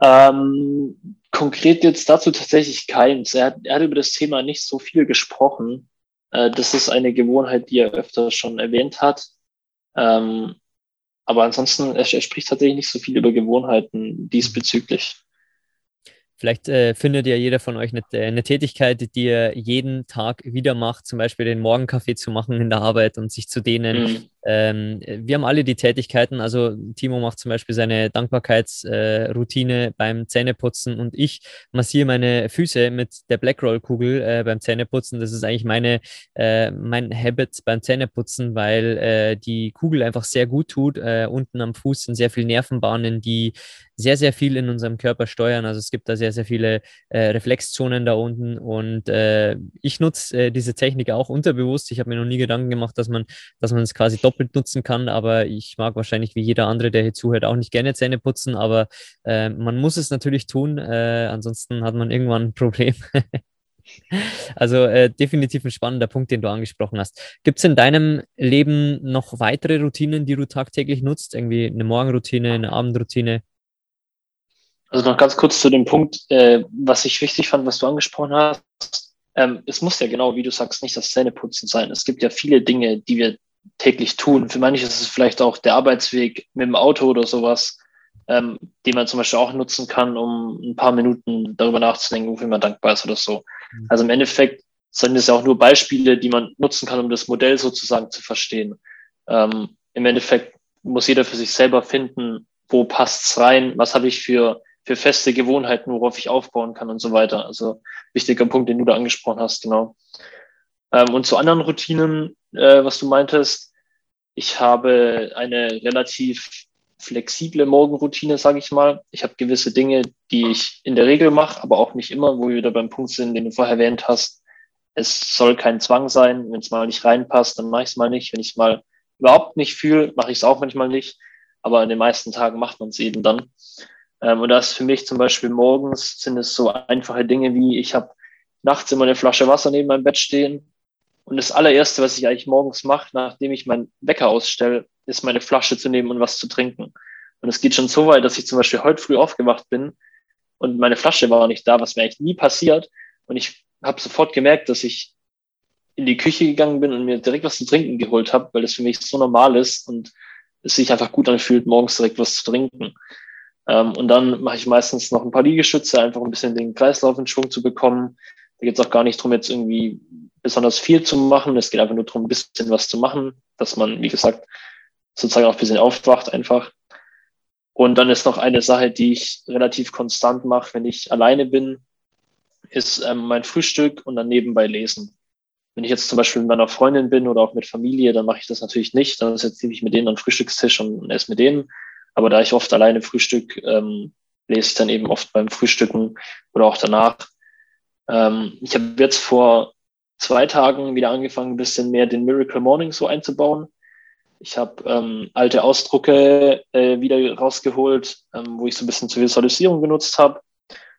Ähm, konkret jetzt dazu tatsächlich keins. Er hat, er hat über das Thema nicht so viel gesprochen. Äh, das ist eine Gewohnheit, die er öfter schon erwähnt hat. Ähm, aber ansonsten, er, er spricht tatsächlich nicht so viel über Gewohnheiten diesbezüglich. Vielleicht äh, findet ja jeder von euch eine, eine, Tätigkeit, die er jeden Tag wieder macht, zum Beispiel den Morgenkaffee zu machen in der Arbeit und sich zu dehnen. Mhm. Ähm, wir haben alle die Tätigkeiten. Also Timo macht zum Beispiel seine Dankbarkeitsroutine äh, beim Zähneputzen und ich massiere meine Füße mit der Blackroll-Kugel äh, beim Zähneputzen. Das ist eigentlich meine, äh, mein Habit beim Zähneputzen, weil äh, die Kugel einfach sehr gut tut. Äh, unten am Fuß sind sehr viele Nervenbahnen, die sehr, sehr viel in unserem Körper steuern. Also es gibt da sehr, sehr viele äh, Reflexzonen da unten und äh, ich nutze äh, diese Technik auch unterbewusst. Ich habe mir noch nie Gedanken gemacht, dass man, dass man es quasi doppelt nutzen kann, aber ich mag wahrscheinlich wie jeder andere, der hier zuhört, auch nicht gerne Zähne putzen, aber äh, man muss es natürlich tun, äh, ansonsten hat man irgendwann ein Problem. Also äh, definitiv ein spannender Punkt, den du angesprochen hast. Gibt es in deinem Leben noch weitere Routinen, die du tagtäglich nutzt? Irgendwie eine Morgenroutine, eine Abendroutine? Also noch ganz kurz zu dem Punkt, äh, was ich wichtig fand, was du angesprochen hast. Ähm, es muss ja genau, wie du sagst, nicht das Zähneputzen sein. Es gibt ja viele Dinge, die wir täglich tun. Für manche ist es vielleicht auch der Arbeitsweg mit dem Auto oder sowas, ähm, den man zum Beispiel auch nutzen kann, um ein paar Minuten darüber nachzudenken, wofür man dankbar ist oder so. Mhm. Also im Endeffekt sind es ja auch nur Beispiele, die man nutzen kann, um das Modell sozusagen zu verstehen. Ähm, Im Endeffekt muss jeder für sich selber finden, wo passt's rein, was habe ich für für feste Gewohnheiten, worauf ich aufbauen kann und so weiter. Also wichtiger Punkt, den du da angesprochen hast, genau. Ähm, und zu anderen Routinen, äh, was du meintest, ich habe eine relativ flexible Morgenroutine, sage ich mal. Ich habe gewisse Dinge, die ich in der Regel mache, aber auch nicht immer, wo wir wieder beim Punkt sind, den du vorher erwähnt hast. Es soll kein Zwang sein. Wenn es mal nicht reinpasst, dann mache ich es mal nicht. Wenn ich es mal überhaupt nicht fühle, mache ich es auch manchmal nicht. Aber in den meisten Tagen macht man es eben dann. Ähm, und das für mich zum Beispiel morgens sind es so einfache Dinge wie, ich habe nachts immer eine Flasche Wasser neben meinem Bett stehen. Und das allererste, was ich eigentlich morgens mache, nachdem ich meinen Wecker ausstelle, ist meine Flasche zu nehmen und was zu trinken. Und es geht schon so weit, dass ich zum Beispiel heute früh aufgewacht bin und meine Flasche war nicht da, was mir eigentlich nie passiert. Und ich habe sofort gemerkt, dass ich in die Küche gegangen bin und mir direkt was zu trinken geholt habe, weil das für mich so normal ist und es sich einfach gut anfühlt, morgens direkt was zu trinken. Ähm, und dann mache ich meistens noch ein paar Liegestütze, einfach ein bisschen den Kreislauf in Schwung zu bekommen. Da geht es auch gar nicht darum, jetzt irgendwie besonders viel zu machen. Es geht einfach nur darum, ein bisschen was zu machen, dass man, wie gesagt, sozusagen auch ein bisschen aufwacht einfach. Und dann ist noch eine Sache, die ich relativ konstant mache, wenn ich alleine bin, ist ähm, mein Frühstück und dann nebenbei lesen. Wenn ich jetzt zum Beispiel mit meiner Freundin bin oder auch mit Familie, dann mache ich das natürlich nicht. Dann setze ich mit denen an den Frühstückstisch und esse mit denen. Aber da ich oft alleine Frühstück, ähm, lese ich dann eben oft beim Frühstücken oder auch danach. Ähm, ich habe jetzt vor zwei Tagen wieder angefangen, ein bisschen mehr den Miracle Morning so einzubauen. Ich habe ähm, alte Ausdrucke äh, wieder rausgeholt, ähm, wo ich so ein bisschen zur Visualisierung genutzt habe.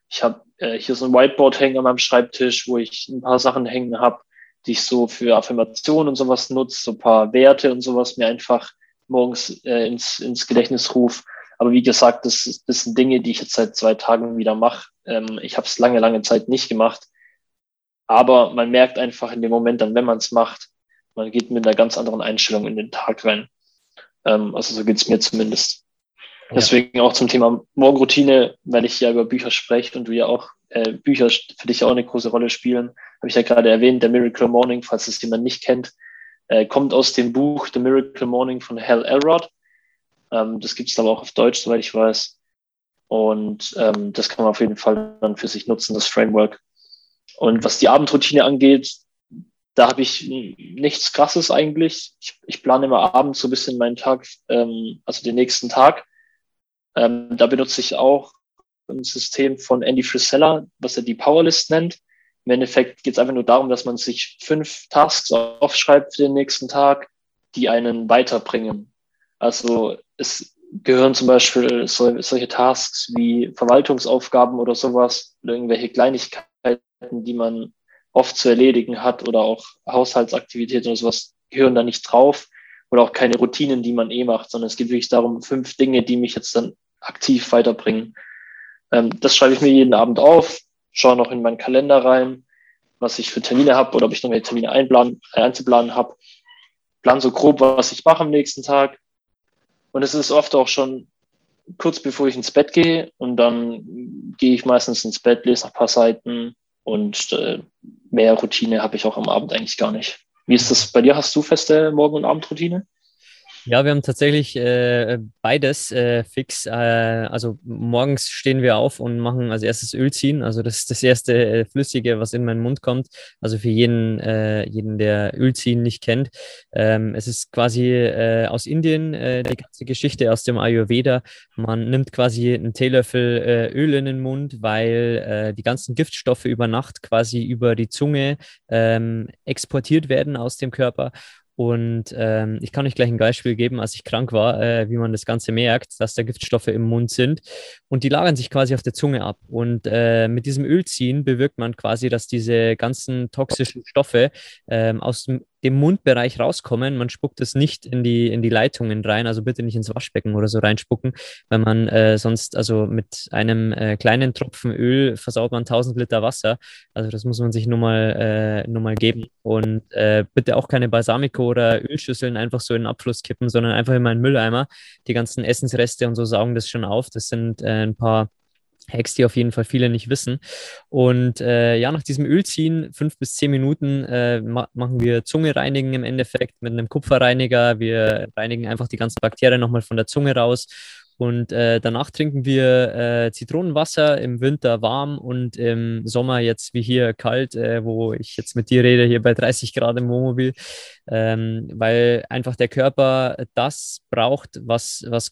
Ich habe äh, hier so ein Whiteboard hängen an meinem Schreibtisch, wo ich ein paar Sachen hängen habe, die ich so für Affirmationen und sowas nutze, so ein paar Werte und sowas mir einfach morgens äh, ins, ins Gedächtnis rufe. Aber wie gesagt, das, das sind Dinge, die ich jetzt seit zwei Tagen wieder mache. Ähm, ich habe es lange, lange Zeit nicht gemacht. Aber man merkt einfach in dem Moment dann, wenn man es macht, man geht mit einer ganz anderen Einstellung in den Tag rein. Ähm, also so geht's mir zumindest. Ja. Deswegen auch zum Thema Morgenroutine, weil ich ja über Bücher spreche und du ja auch äh, Bücher für dich auch eine große Rolle spielen, habe ich ja gerade erwähnt, der Miracle Morning, falls es jemand nicht kennt, äh, kommt aus dem Buch The Miracle Morning von Hal Elrod. Ähm, das gibt es aber auch auf Deutsch, soweit ich weiß. Und ähm, das kann man auf jeden Fall dann für sich nutzen, das Framework. Und was die Abendroutine angeht, da habe ich nichts Krasses eigentlich. Ich, ich plane immer abends so ein bisschen meinen Tag, ähm, also den nächsten Tag. Ähm, da benutze ich auch ein System von Andy Frisella, was er die Powerlist nennt. Im Endeffekt geht es einfach nur darum, dass man sich fünf Tasks aufschreibt für den nächsten Tag, die einen weiterbringen. Also es gehören zum Beispiel so, solche Tasks wie Verwaltungsaufgaben oder sowas oder irgendwelche Kleinigkeiten, die man oft zu erledigen hat oder auch Haushaltsaktivitäten oder sowas gehören da nicht drauf. oder auch keine Routinen, die man eh macht, sondern es geht wirklich darum, fünf Dinge, die mich jetzt dann aktiv weiterbringen. Ähm, das schreibe ich mir jeden Abend auf, schaue noch in meinen Kalender rein, was ich für Termine habe oder ob ich noch mehr Termine einplanen, einzuplanen habe. Plan so grob, was ich mache am nächsten Tag. Und es ist oft auch schon kurz bevor ich ins Bett gehe und dann gehe ich meistens ins Bett, lese noch ein paar Seiten und äh, mehr Routine habe ich auch am Abend eigentlich gar nicht. Wie ist das bei dir? Hast du feste Morgen- und Abendroutine? Ja, wir haben tatsächlich äh, beides äh, fix. Äh, also morgens stehen wir auf und machen als erstes Öl ziehen. Also das ist das erste äh, Flüssige, was in meinen Mund kommt. Also für jeden, äh, jeden der Ölziehen nicht kennt. Ähm, es ist quasi äh, aus Indien die ganze Geschichte aus dem Ayurveda. Man nimmt quasi einen Teelöffel Öl in den Mund, weil die ganzen Giftstoffe über Nacht quasi über die Zunge ähm, exportiert werden aus dem Körper und ähm, ich kann euch gleich ein Beispiel geben, als ich krank war, äh, wie man das Ganze merkt, dass da Giftstoffe im Mund sind. Und die lagern sich quasi auf der Zunge ab. Und äh, mit diesem Ölziehen bewirkt man quasi, dass diese ganzen toxischen Stoffe ähm, aus dem dem Mundbereich rauskommen. Man spuckt es nicht in die, in die Leitungen rein, also bitte nicht ins Waschbecken oder so reinspucken, weil man äh, sonst, also mit einem äh, kleinen Tropfen Öl versaut man 1000 Liter Wasser. Also das muss man sich nur mal, äh, nur mal geben. Und äh, bitte auch keine Balsamico oder Ölschüsseln einfach so in den Abfluss kippen, sondern einfach in meinen Mülleimer. Die ganzen Essensreste und so saugen das schon auf. Das sind äh, ein paar Hacks, die auf jeden Fall viele nicht wissen. Und äh, ja, nach diesem Ölziehen, fünf bis zehn Minuten, äh, ma machen wir Zunge reinigen im Endeffekt mit einem Kupferreiniger. Wir reinigen einfach die ganzen Bakterien nochmal von der Zunge raus und äh, danach trinken wir äh, Zitronenwasser im Winter warm und im Sommer jetzt wie hier kalt, äh, wo ich jetzt mit dir rede, hier bei 30 Grad im Wohnmobil, ähm, weil einfach der Körper das braucht, was, was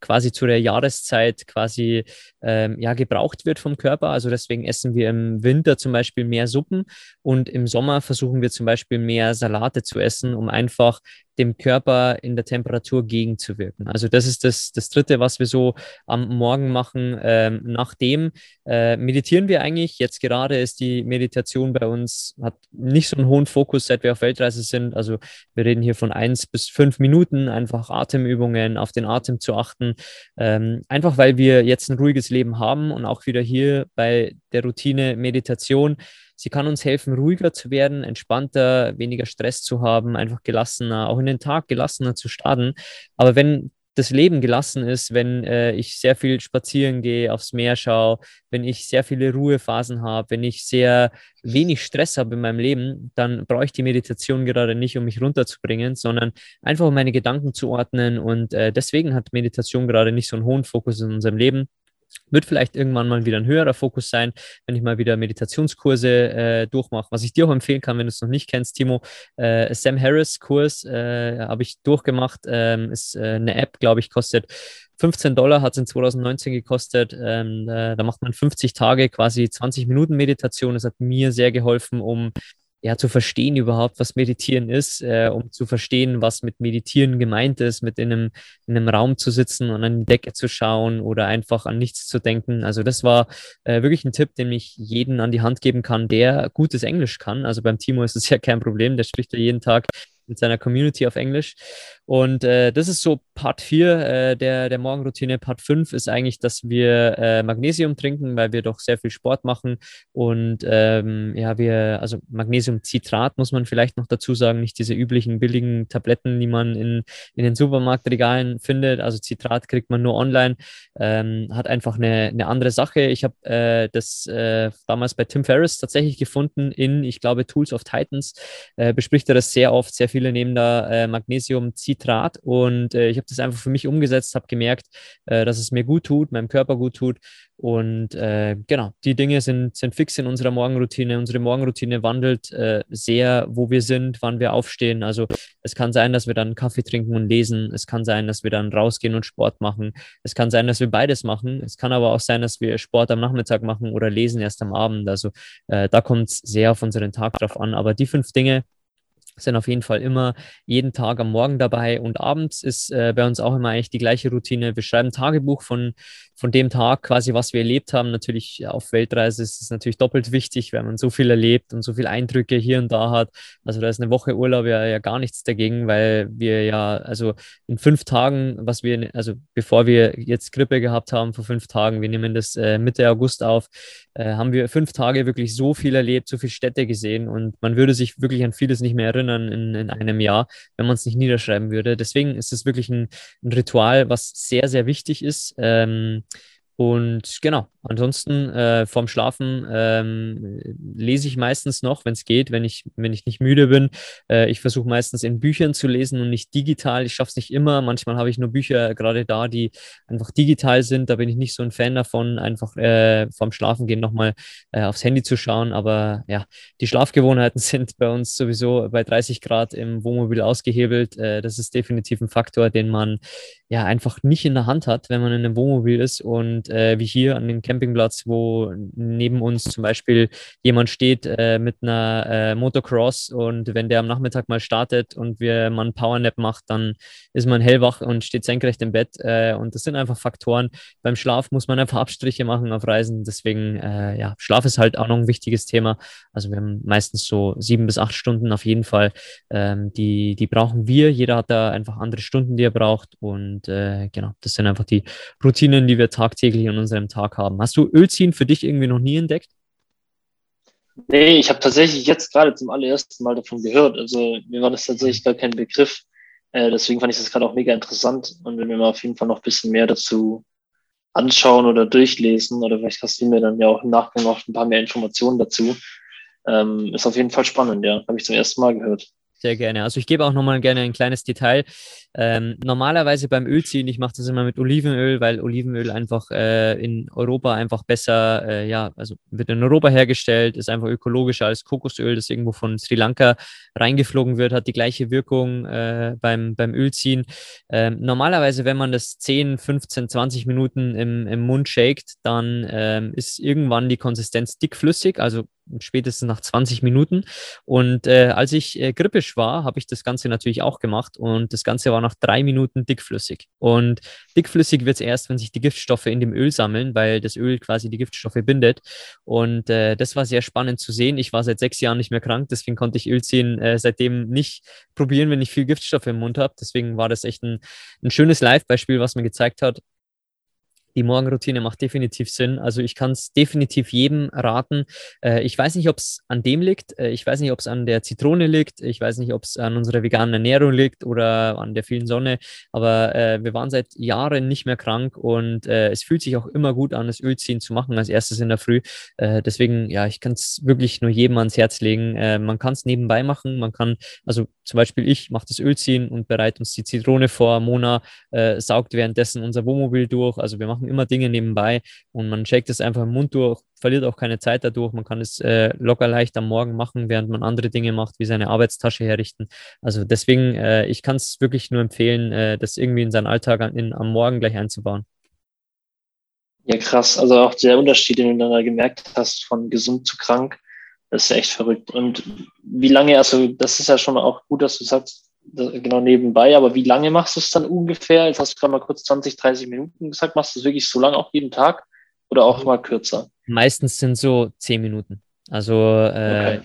quasi zu der Jahreszeit quasi ähm, ja, gebraucht wird vom Körper. Also deswegen essen wir im Winter zum Beispiel mehr Suppen und im Sommer versuchen wir zum Beispiel mehr Salate zu essen, um einfach dem Körper in der Temperatur gegenzuwirken. Also das ist das, das Dritte, was wir so am Morgen machen. Ähm, nachdem äh, meditieren wir eigentlich. Jetzt gerade ist die Meditation bei uns, hat nicht so einen hohen Fokus, seit wir auf Weltreise sind. Also wir reden hier von eins bis fünf Minuten, einfach Atemübungen, auf den Atem zu achten. Ähm, einfach weil wir jetzt ein ruhiges Leben haben und auch wieder hier bei der Routine Meditation Sie kann uns helfen, ruhiger zu werden, entspannter, weniger Stress zu haben, einfach gelassener, auch in den Tag gelassener zu starten. Aber wenn das Leben gelassen ist, wenn äh, ich sehr viel spazieren gehe, aufs Meer schaue, wenn ich sehr viele Ruhephasen habe, wenn ich sehr wenig Stress habe in meinem Leben, dann brauche ich die Meditation gerade nicht, um mich runterzubringen, sondern einfach um meine Gedanken zu ordnen. Und äh, deswegen hat Meditation gerade nicht so einen hohen Fokus in unserem Leben. Wird vielleicht irgendwann mal wieder ein höherer Fokus sein, wenn ich mal wieder Meditationskurse äh, durchmache. Was ich dir auch empfehlen kann, wenn du es noch nicht kennst, Timo, äh, Sam Harris Kurs äh, habe ich durchgemacht. Ähm, ist äh, eine App, glaube ich, kostet 15 Dollar, hat es in 2019 gekostet. Ähm, da macht man 50 Tage quasi 20 Minuten Meditation. Das hat mir sehr geholfen, um ja, zu verstehen überhaupt, was Meditieren ist, äh, um zu verstehen, was mit Meditieren gemeint ist, mit in einem, in einem Raum zu sitzen und an die Decke zu schauen oder einfach an nichts zu denken. Also das war äh, wirklich ein Tipp, den ich jeden an die Hand geben kann, der gutes Englisch kann. Also beim Timo ist es ja kein Problem, der spricht ja jeden Tag mit seiner Community auf Englisch. Und äh, das ist so Part 4 äh, der, der Morgenroutine. Part 5 ist eigentlich, dass wir äh, Magnesium trinken, weil wir doch sehr viel Sport machen. Und ähm, ja, wir, also Magnesiumcitrat muss man vielleicht noch dazu sagen, nicht diese üblichen billigen Tabletten, die man in, in den Supermarktregalen findet. Also Citrat kriegt man nur online, ähm, hat einfach eine, eine andere Sache. Ich habe äh, das äh, damals bei Tim Ferriss tatsächlich gefunden in, ich glaube, Tools of Titans, äh, bespricht er das sehr oft. Sehr viele nehmen da äh, Magnesiumcitrat Citrat und äh, ich habe das einfach für mich umgesetzt, habe gemerkt, äh, dass es mir gut tut, meinem Körper gut tut und äh, genau, die Dinge sind, sind fix in unserer Morgenroutine. Unsere Morgenroutine wandelt äh, sehr, wo wir sind, wann wir aufstehen. Also es kann sein, dass wir dann Kaffee trinken und lesen. Es kann sein, dass wir dann rausgehen und Sport machen. Es kann sein, dass wir beides machen. Es kann aber auch sein, dass wir Sport am Nachmittag machen oder lesen erst am Abend. Also äh, da kommt es sehr auf unseren Tag drauf an. Aber die fünf Dinge, sind auf jeden Fall immer jeden Tag am Morgen dabei und abends ist äh, bei uns auch immer eigentlich die gleiche Routine. Wir schreiben Tagebuch von, von dem Tag, quasi was wir erlebt haben. Natürlich auf Weltreise ist es natürlich doppelt wichtig, weil man so viel erlebt und so viele Eindrücke hier und da hat. Also da ist eine Woche Urlaub ja, ja gar nichts dagegen, weil wir ja, also in fünf Tagen, was wir, also bevor wir jetzt Grippe gehabt haben, vor fünf Tagen, wir nehmen das äh, Mitte August auf, äh, haben wir fünf Tage wirklich so viel erlebt, so viele Städte gesehen und man würde sich wirklich an vieles nicht mehr erinnern in, in einem Jahr, wenn man es nicht niederschreiben würde. Deswegen ist es wirklich ein, ein Ritual, was sehr, sehr wichtig ist. Ähm, und genau, ansonsten äh, vorm Schlafen ähm, lese ich meistens noch, wenn es geht, wenn ich, wenn ich nicht müde bin. Äh, ich versuche meistens in Büchern zu lesen und nicht digital. Ich schaffe es nicht immer. Manchmal habe ich nur Bücher gerade da, die einfach digital sind. Da bin ich nicht so ein Fan davon, einfach äh, vorm Schlafen gehen nochmal äh, aufs Handy zu schauen. Aber ja, die Schlafgewohnheiten sind bei uns sowieso bei 30 Grad im Wohnmobil ausgehebelt. Äh, das ist definitiv ein Faktor, den man ja einfach nicht in der Hand hat, wenn man in einem Wohnmobil ist und äh, wie hier an dem Campingplatz, wo neben uns zum Beispiel jemand steht äh, mit einer äh, Motocross und wenn der am Nachmittag mal startet und wir mal einen Powernap macht, dann ist man hellwach und steht senkrecht im Bett äh, und das sind einfach Faktoren. Beim Schlaf muss man einfach Abstriche machen auf Reisen, deswegen äh, ja, Schlaf ist halt auch noch ein wichtiges Thema. Also wir haben meistens so sieben bis acht Stunden auf jeden Fall, ähm, die, die brauchen wir. Jeder hat da einfach andere Stunden, die er braucht und und äh, genau, das sind einfach die Routinen, die wir tagtäglich in unserem Tag haben. Hast du Ölziehen für dich irgendwie noch nie entdeckt? Nee, ich habe tatsächlich jetzt gerade zum allerersten Mal davon gehört. Also mir war das tatsächlich gar kein Begriff. Äh, deswegen fand ich das gerade auch mega interessant. Und wenn wir mal auf jeden Fall noch ein bisschen mehr dazu anschauen oder durchlesen, oder vielleicht hast du mir dann ja auch im Nachgang noch ein paar mehr Informationen dazu, ähm, ist auf jeden Fall spannend, ja. Habe ich zum ersten Mal gehört. Sehr gerne. Also ich gebe auch nochmal gerne ein kleines Detail. Ähm, normalerweise beim Ölziehen, ich mache das immer mit Olivenöl, weil Olivenöl einfach äh, in Europa einfach besser, äh, ja, also wird in Europa hergestellt, ist einfach ökologischer als Kokosöl, das irgendwo von Sri Lanka reingeflogen wird, hat die gleiche Wirkung äh, beim, beim Ölziehen. Ähm, normalerweise, wenn man das 10, 15, 20 Minuten im, im Mund shakt, dann ähm, ist irgendwann die Konsistenz dickflüssig, also spätestens nach 20 Minuten. Und äh, als ich äh, grippisch war, habe ich das Ganze natürlich auch gemacht und das Ganze war nach drei Minuten dickflüssig. Und dickflüssig wird es erst, wenn sich die Giftstoffe in dem Öl sammeln, weil das Öl quasi die Giftstoffe bindet. Und äh, das war sehr spannend zu sehen. Ich war seit sechs Jahren nicht mehr krank, deswegen konnte ich Ölziehen äh, seitdem nicht probieren, wenn ich viel Giftstoffe im Mund habe. Deswegen war das echt ein, ein schönes Live-Beispiel, was mir gezeigt hat, die Morgenroutine macht definitiv Sinn. Also ich kann es definitiv jedem raten. Äh, ich weiß nicht, ob es an dem liegt. Äh, ich weiß nicht, ob es an der Zitrone liegt. Ich weiß nicht, ob es an unserer veganen Ernährung liegt oder an der vielen Sonne. Aber äh, wir waren seit Jahren nicht mehr krank und äh, es fühlt sich auch immer gut an, das Ölziehen zu machen als erstes in der Früh. Äh, deswegen, ja, ich kann es wirklich nur jedem ans Herz legen. Äh, man kann es nebenbei machen. Man kann, also zum Beispiel ich mache das Ölziehen und bereite uns die Zitrone vor. Mona saugt währenddessen unser Wohnmobil durch. Also wir machen machen immer Dinge nebenbei und man checkt es einfach im Mund durch, verliert auch keine Zeit dadurch. Man kann es äh, locker leicht am Morgen machen, während man andere Dinge macht, wie seine Arbeitstasche herrichten. Also deswegen, äh, ich kann es wirklich nur empfehlen, äh, das irgendwie in seinen Alltag an, in, am Morgen gleich einzubauen. Ja, krass. Also auch der Unterschied, den du da gemerkt hast, von gesund zu krank, das ist echt verrückt. Und wie lange, also das ist ja schon auch gut, dass du sagst, genau nebenbei, aber wie lange machst du es dann ungefähr? Jetzt hast du gerade mal kurz 20, 30 Minuten gesagt. Machst du es wirklich so lange auch jeden Tag oder auch mal kürzer? Meistens sind so 10 Minuten. Also äh, okay.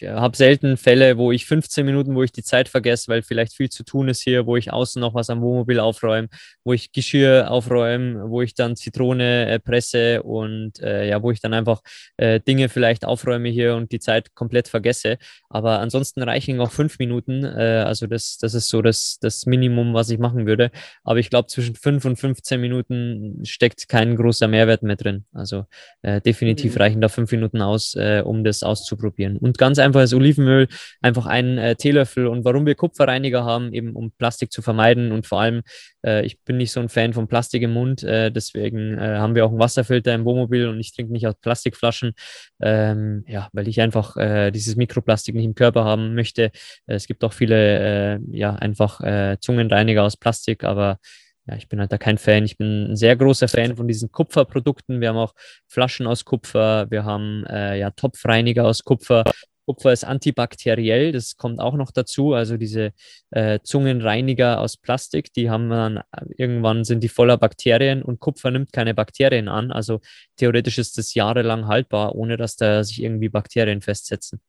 Ich äh, habe selten Fälle, wo ich 15 Minuten, wo ich die Zeit vergesse, weil vielleicht viel zu tun ist hier, wo ich außen noch was am Wohnmobil aufräume, wo ich Geschirr aufräume, wo ich dann Zitrone äh, presse und äh, ja, wo ich dann einfach äh, Dinge vielleicht aufräume hier und die Zeit komplett vergesse. Aber ansonsten reichen auch fünf Minuten. Äh, also das, das ist so das, das Minimum, was ich machen würde. Aber ich glaube, zwischen fünf und 15 Minuten steckt kein großer Mehrwert mehr drin. Also äh, definitiv mhm. reichen da fünf Minuten aus, um das auszuprobieren. Und ganz einfaches Olivenöl, einfach einen äh, Teelöffel. Und warum wir Kupferreiniger haben, eben um Plastik zu vermeiden und vor allem, äh, ich bin nicht so ein Fan von Plastik im Mund, äh, deswegen äh, haben wir auch einen Wasserfilter im Wohnmobil und ich trinke nicht aus Plastikflaschen, ähm, ja, weil ich einfach äh, dieses Mikroplastik nicht im Körper haben möchte. Äh, es gibt auch viele, ja, einfach Zungenreiniger aus Plastik, aber ja, ich bin halt da kein Fan. Ich bin ein sehr großer Fan von diesen Kupferprodukten. Wir haben auch Flaschen aus Kupfer, wir haben äh, ja Topfreiniger aus Kupfer. Kupfer ist antibakteriell, das kommt auch noch dazu. Also diese äh, Zungenreiniger aus Plastik, die haben dann äh, irgendwann sind die voller Bakterien und Kupfer nimmt keine Bakterien an. Also theoretisch ist das jahrelang haltbar, ohne dass da sich irgendwie Bakterien festsetzen.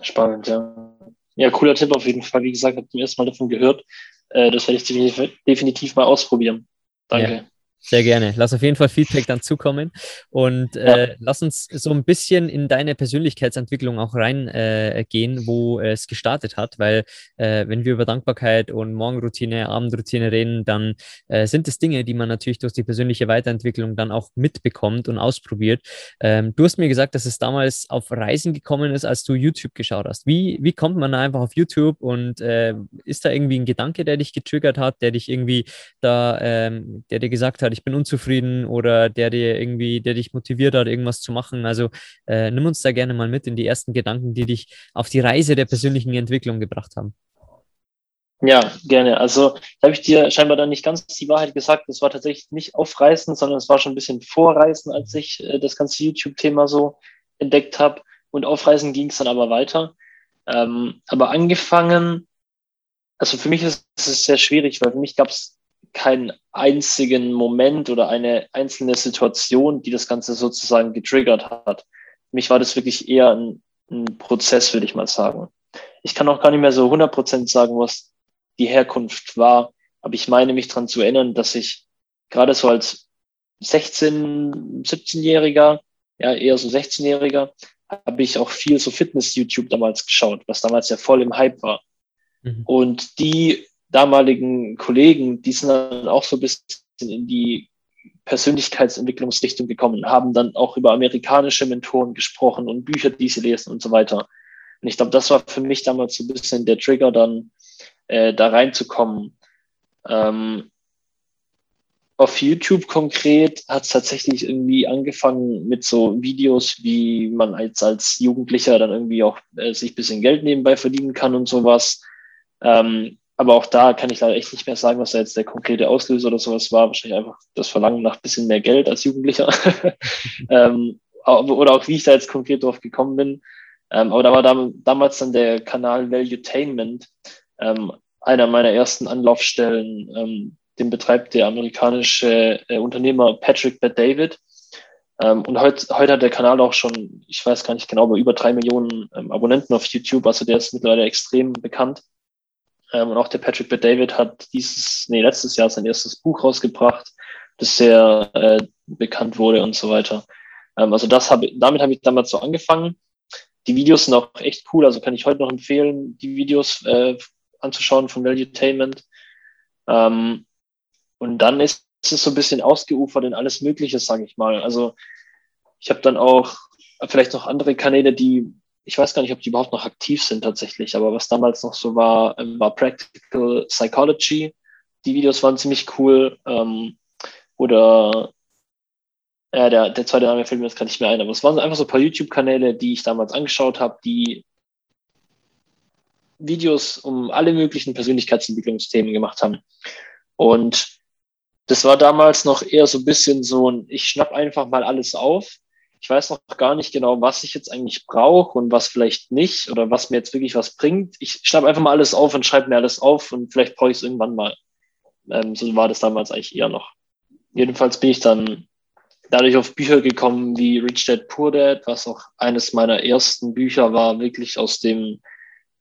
Spannend, ja. Ja, cooler Tipp auf jeden Fall. Wie gesagt, habe zum ersten Mal davon gehört. Äh, das werde ich definitiv mal ausprobieren. Danke. Ja. Sehr gerne. Lass auf jeden Fall Feedback dann zukommen und äh, ja. lass uns so ein bisschen in deine Persönlichkeitsentwicklung auch reingehen, äh, wo es gestartet hat, weil äh, wenn wir über Dankbarkeit und Morgenroutine, Abendroutine reden, dann äh, sind es Dinge, die man natürlich durch die persönliche Weiterentwicklung dann auch mitbekommt und ausprobiert. Ähm, du hast mir gesagt, dass es damals auf Reisen gekommen ist, als du YouTube geschaut hast. Wie, wie kommt man da einfach auf YouTube und äh, ist da irgendwie ein Gedanke, der dich getriggert hat, der dich irgendwie da, ähm, der dir gesagt hat, hat, ich bin unzufrieden oder der dir irgendwie, der dich motiviert hat, irgendwas zu machen. Also äh, nimm uns da gerne mal mit in die ersten Gedanken, die dich auf die Reise der persönlichen Entwicklung gebracht haben. Ja, gerne. Also habe ich dir scheinbar dann nicht ganz die Wahrheit gesagt. Das war tatsächlich nicht aufreißen, sondern es war schon ein bisschen vorreißen, als ich äh, das ganze YouTube-Thema so entdeckt habe. Und aufreißen ging es dann aber weiter. Ähm, aber angefangen, also für mich ist es sehr schwierig, weil für mich gab es keinen einzigen Moment oder eine einzelne Situation, die das Ganze sozusagen getriggert hat. Für mich war das wirklich eher ein, ein Prozess, würde ich mal sagen. Ich kann auch gar nicht mehr so 100% sagen, was die Herkunft war, aber ich meine mich daran zu erinnern, dass ich gerade so als 16, 17-Jähriger, ja eher so 16-Jähriger, habe ich auch viel so Fitness-YouTube damals geschaut, was damals ja voll im Hype war. Mhm. Und die damaligen Kollegen, die sind dann auch so ein bisschen in die Persönlichkeitsentwicklungsrichtung gekommen, haben dann auch über amerikanische Mentoren gesprochen und Bücher, die sie lesen und so weiter. Und ich glaube, das war für mich damals so ein bisschen der Trigger, dann äh, da reinzukommen. Ähm, auf YouTube konkret hat es tatsächlich irgendwie angefangen mit so Videos, wie man als, als Jugendlicher dann irgendwie auch äh, sich bisschen Geld nebenbei verdienen kann und sowas. Ähm, aber auch da kann ich leider echt nicht mehr sagen, was da jetzt der konkrete Auslöser oder sowas war. Wahrscheinlich einfach das Verlangen nach bisschen mehr Geld als Jugendlicher. ähm, oder auch wie ich da jetzt konkret drauf gekommen bin. Ähm, aber da war dam damals dann der Kanal Valuetainment, ähm, einer meiner ersten Anlaufstellen. Ähm, den betreibt der amerikanische äh, Unternehmer Patrick Bet David. Ähm, und heute, heute hat der Kanal auch schon, ich weiß gar nicht genau, aber über drei Millionen ähm, Abonnenten auf YouTube. Also der ist mittlerweile extrem bekannt. Ähm, und auch der Patrick Bet David hat dieses, nee, letztes Jahr sein erstes Buch rausgebracht, das sehr äh, bekannt wurde und so weiter. Ähm, also das habe, damit habe ich damals so angefangen. Die Videos sind auch echt cool, also kann ich heute noch empfehlen, die Videos äh, anzuschauen von Valuetainment. Ähm, und dann ist es so ein bisschen ausgeufert in alles Mögliche, sage ich mal. Also ich habe dann auch vielleicht noch andere Kanäle, die ich weiß gar nicht, ob die überhaupt noch aktiv sind tatsächlich, aber was damals noch so war, ähm, war Practical Psychology. Die Videos waren ziemlich cool. Ähm, oder ja, der, der zweite Name fällt mir jetzt gerade nicht mehr ein, aber es waren einfach so ein paar YouTube-Kanäle, die ich damals angeschaut habe, die Videos um alle möglichen Persönlichkeitsentwicklungsthemen gemacht haben. Und das war damals noch eher so ein bisschen so ein, ich schnapp einfach mal alles auf ich weiß noch gar nicht genau, was ich jetzt eigentlich brauche und was vielleicht nicht oder was mir jetzt wirklich was bringt. Ich schreibe einfach mal alles auf und schreibe mir alles auf und vielleicht brauche ich es irgendwann mal. Ähm, so war das damals eigentlich eher noch. Jedenfalls bin ich dann dadurch auf Bücher gekommen wie Rich Dad Poor Dad, was auch eines meiner ersten Bücher war, wirklich aus dem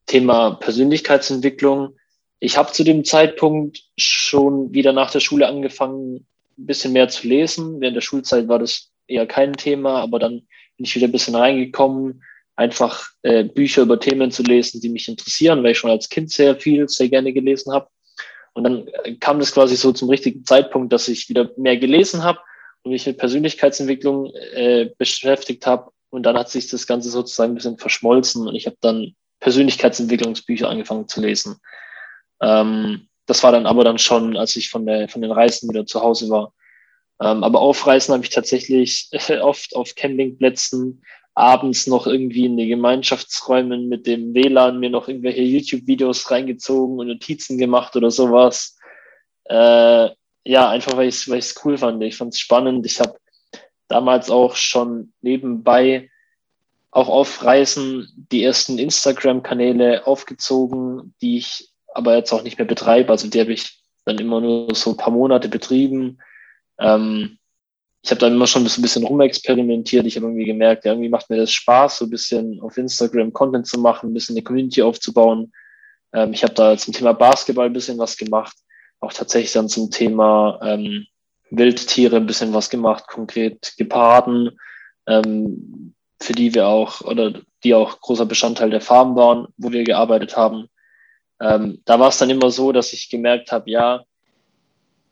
Thema Persönlichkeitsentwicklung. Ich habe zu dem Zeitpunkt schon wieder nach der Schule angefangen, ein bisschen mehr zu lesen. Während der Schulzeit war das eher kein Thema, aber dann bin ich wieder ein bisschen reingekommen, einfach äh, Bücher über Themen zu lesen, die mich interessieren, weil ich schon als Kind sehr viel, sehr gerne gelesen habe. Und dann äh, kam das quasi so zum richtigen Zeitpunkt, dass ich wieder mehr gelesen habe und mich mit Persönlichkeitsentwicklung äh, beschäftigt habe. Und dann hat sich das Ganze sozusagen ein bisschen verschmolzen und ich habe dann Persönlichkeitsentwicklungsbücher angefangen zu lesen. Ähm, das war dann aber dann schon, als ich von, der, von den Reisen wieder zu Hause war. Ähm, aber aufreißen habe ich tatsächlich oft auf Campingplätzen, abends noch irgendwie in die Gemeinschaftsräumen mit dem WLAN mir noch irgendwelche YouTube-Videos reingezogen und Notizen gemacht oder sowas. Äh, ja, einfach weil ich es cool fand. Ich fand es spannend. Ich habe damals auch schon nebenbei auch auf Reisen die ersten Instagram-Kanäle aufgezogen, die ich aber jetzt auch nicht mehr betreibe. Also die habe ich dann immer nur so ein paar Monate betrieben. Ähm, ich habe dann immer schon ein bisschen rumexperimentiert. Ich habe irgendwie gemerkt, ja, irgendwie macht mir das Spaß, so ein bisschen auf Instagram Content zu machen, ein bisschen eine Community aufzubauen. Ähm, ich habe da zum Thema Basketball ein bisschen was gemacht, auch tatsächlich dann zum Thema ähm, Wildtiere ein bisschen was gemacht, konkret Geparden, ähm, für die wir auch oder die auch großer Bestandteil der Farm waren, wo wir gearbeitet haben. Ähm, da war es dann immer so, dass ich gemerkt habe, ja,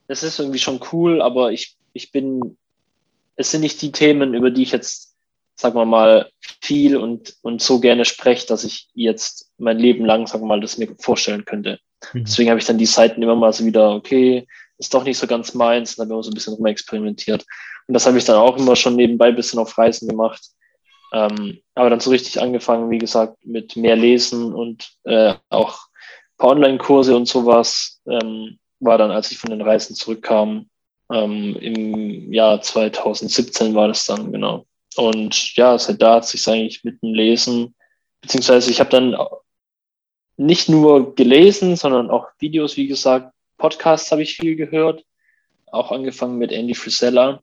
es ist irgendwie schon cool, aber ich, ich bin, es sind nicht die Themen, über die ich jetzt, sagen wir mal, viel und, und so gerne spreche, dass ich jetzt mein Leben lang, sagen wir mal, das mir vorstellen könnte. Mhm. Deswegen habe ich dann die Seiten immer mal so wieder, okay, ist doch nicht so ganz meins, und habe immer so ein bisschen rumexperimentiert. Und das habe ich dann auch immer schon nebenbei ein bisschen auf Reisen gemacht. Ähm, aber dann so richtig angefangen, wie gesagt, mit mehr Lesen und äh, auch paar Online-Kurse und sowas. Ähm, war dann, als ich von den Reisen zurückkam, ähm, im Jahr 2017 war das dann, genau. Und ja, seit da hat sich eigentlich mit dem Lesen, beziehungsweise ich habe dann nicht nur gelesen, sondern auch Videos, wie gesagt, Podcasts habe ich viel gehört, auch angefangen mit Andy Frisella.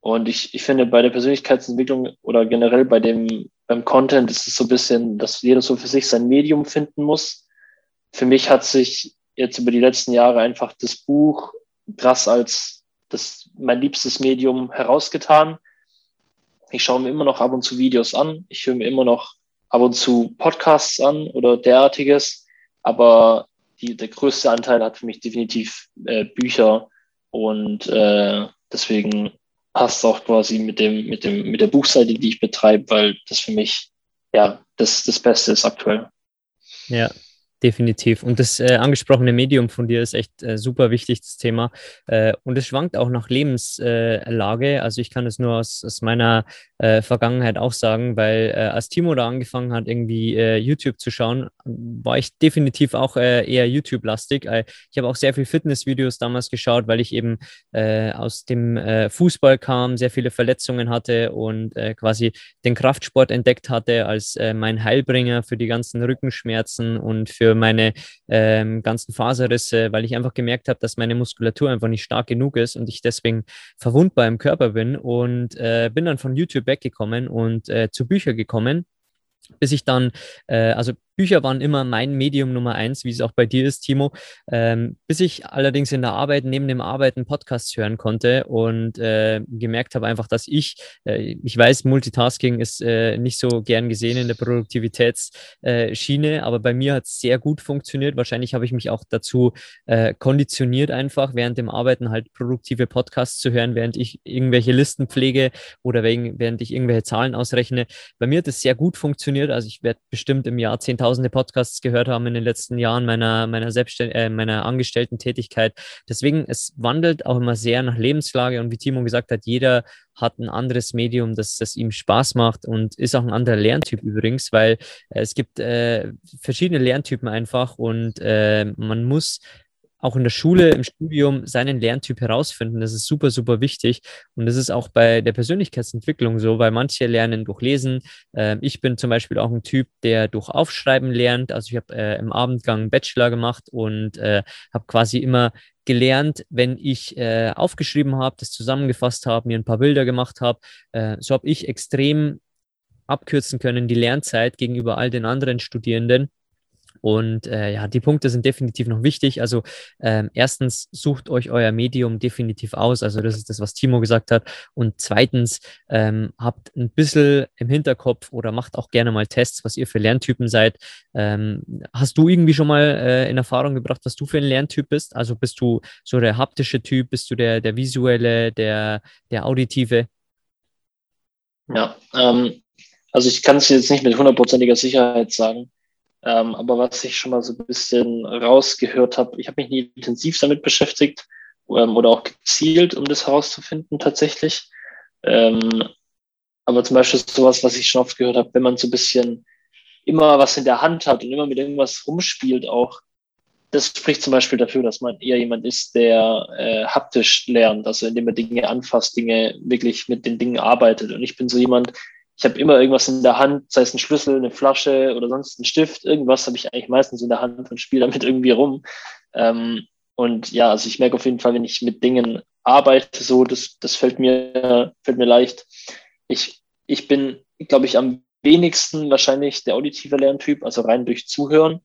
Und ich, ich finde, bei der Persönlichkeitsentwicklung oder generell bei dem, beim Content ist es so ein bisschen, dass jeder so für sich sein Medium finden muss. Für mich hat sich jetzt über die letzten Jahre einfach das Buch krass als das, mein liebstes Medium herausgetan. Ich schaue mir immer noch ab und zu Videos an. Ich höre mir immer noch ab und zu Podcasts an oder derartiges. Aber die, der größte Anteil hat für mich definitiv äh, Bücher und äh, deswegen passt auch quasi mit dem, mit dem, mit der Buchseite, die ich betreibe, weil das für mich ja das, das Beste ist aktuell. Ja, Definitiv. Und das äh, angesprochene Medium von dir ist echt äh, super wichtig, das Thema. Äh, und es schwankt auch nach Lebenslage. also ich kann es nur aus, aus meiner äh, Vergangenheit auch sagen, weil äh, als Timo da angefangen hat, irgendwie äh, YouTube zu schauen, war ich definitiv auch eher YouTube-lastig. ich habe auch sehr viele Fitnessvideos damals geschaut, weil ich eben aus dem Fußball kam, sehr viele Verletzungen hatte und quasi den Kraftsport entdeckt hatte als mein Heilbringer für die ganzen Rückenschmerzen und für meine ähm, ganzen Faserrisse, weil ich einfach gemerkt habe, dass meine Muskulatur einfach nicht stark genug ist und ich deswegen verwundbar im Körper bin und äh, bin dann von YouTube weggekommen und äh, zu Büchern gekommen bis ich dann, äh, also Bücher waren immer mein Medium Nummer eins, wie es auch bei dir ist, Timo, ähm, bis ich allerdings in der Arbeit, neben dem Arbeiten Podcasts hören konnte und äh, gemerkt habe einfach, dass ich, äh, ich weiß, Multitasking ist äh, nicht so gern gesehen in der Produktivitätsschiene, aber bei mir hat es sehr gut funktioniert. Wahrscheinlich habe ich mich auch dazu äh, konditioniert, einfach während dem Arbeiten halt produktive Podcasts zu hören, während ich irgendwelche Listen pflege oder während ich irgendwelche Zahlen ausrechne. Bei mir hat es sehr gut funktioniert. Also ich werde bestimmt im Jahr 10.000 tausende Podcasts gehört haben in den letzten Jahren meiner, meiner, Selbstständ äh, meiner Angestellten-Tätigkeit. Deswegen, es wandelt auch immer sehr nach Lebenslage und wie Timo gesagt hat, jeder hat ein anderes Medium, das, das ihm Spaß macht und ist auch ein anderer Lerntyp übrigens, weil es gibt äh, verschiedene Lerntypen einfach und äh, man muss auch in der Schule, im Studium seinen Lerntyp herausfinden. Das ist super, super wichtig. Und das ist auch bei der Persönlichkeitsentwicklung so, weil manche lernen durch Lesen. Ähm, ich bin zum Beispiel auch ein Typ, der durch Aufschreiben lernt. Also ich habe äh, im Abendgang einen Bachelor gemacht und äh, habe quasi immer gelernt, wenn ich äh, aufgeschrieben habe, das zusammengefasst habe, mir ein paar Bilder gemacht habe. Äh, so habe ich extrem abkürzen können, die Lernzeit gegenüber all den anderen Studierenden. Und äh, ja, die Punkte sind definitiv noch wichtig. Also ähm, erstens sucht euch euer Medium definitiv aus. Also das ist das, was Timo gesagt hat. Und zweitens ähm, habt ein bisschen im Hinterkopf oder macht auch gerne mal Tests, was ihr für Lerntypen seid. Ähm, hast du irgendwie schon mal äh, in Erfahrung gebracht, was du für ein Lerntyp bist? Also bist du so der haptische Typ, bist du der, der visuelle, der, der auditive? Ja, ähm, also ich kann es jetzt nicht mit hundertprozentiger Sicherheit sagen. Ähm, aber was ich schon mal so ein bisschen rausgehört habe, ich habe mich nie intensiv damit beschäftigt ähm, oder auch gezielt, um das herauszufinden tatsächlich. Ähm, aber zum Beispiel sowas, was ich schon oft gehört habe, wenn man so ein bisschen immer was in der Hand hat und immer mit irgendwas rumspielt auch, das spricht zum Beispiel dafür, dass man eher jemand ist, der äh, haptisch lernt, also indem er Dinge anfasst, Dinge wirklich mit den Dingen arbeitet. Und ich bin so jemand, ich habe immer irgendwas in der Hand, sei es ein Schlüssel, eine Flasche oder sonst ein Stift, irgendwas habe ich eigentlich meistens in der Hand und spiele damit irgendwie rum. Ähm, und ja, also ich merke auf jeden Fall, wenn ich mit Dingen arbeite, so, das, das fällt mir, fällt mir leicht. Ich, ich bin, glaube ich, am wenigsten wahrscheinlich der auditive Lerntyp, also rein durch Zuhören,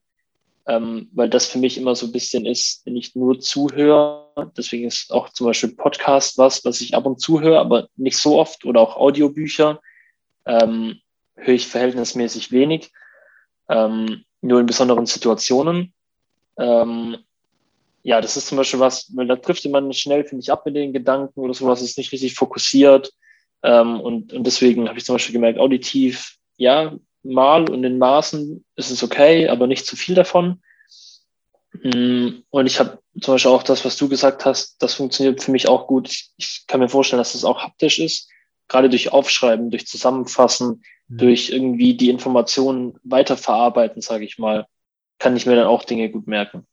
ähm, weil das für mich immer so ein bisschen ist, wenn ich nur zuhöre. Deswegen ist auch zum Beispiel Podcast was, was ich ab und zu höre, aber nicht so oft oder auch Audiobücher ähm, höre ich verhältnismäßig wenig, ähm, nur in besonderen Situationen. Ähm, ja, das ist zum Beispiel was, da trifft man schnell, finde ich, ab mit den Gedanken oder sowas, ist nicht richtig fokussiert. Ähm, und, und deswegen habe ich zum Beispiel gemerkt, auditiv, ja, mal und in Maßen ist es okay, aber nicht zu viel davon. Mm, und ich habe zum Beispiel auch das, was du gesagt hast, das funktioniert für mich auch gut. Ich, ich kann mir vorstellen, dass das auch haptisch ist gerade durch Aufschreiben, durch Zusammenfassen, mhm. durch irgendwie die Informationen weiterverarbeiten, sage ich mal, kann ich mir dann auch Dinge gut merken.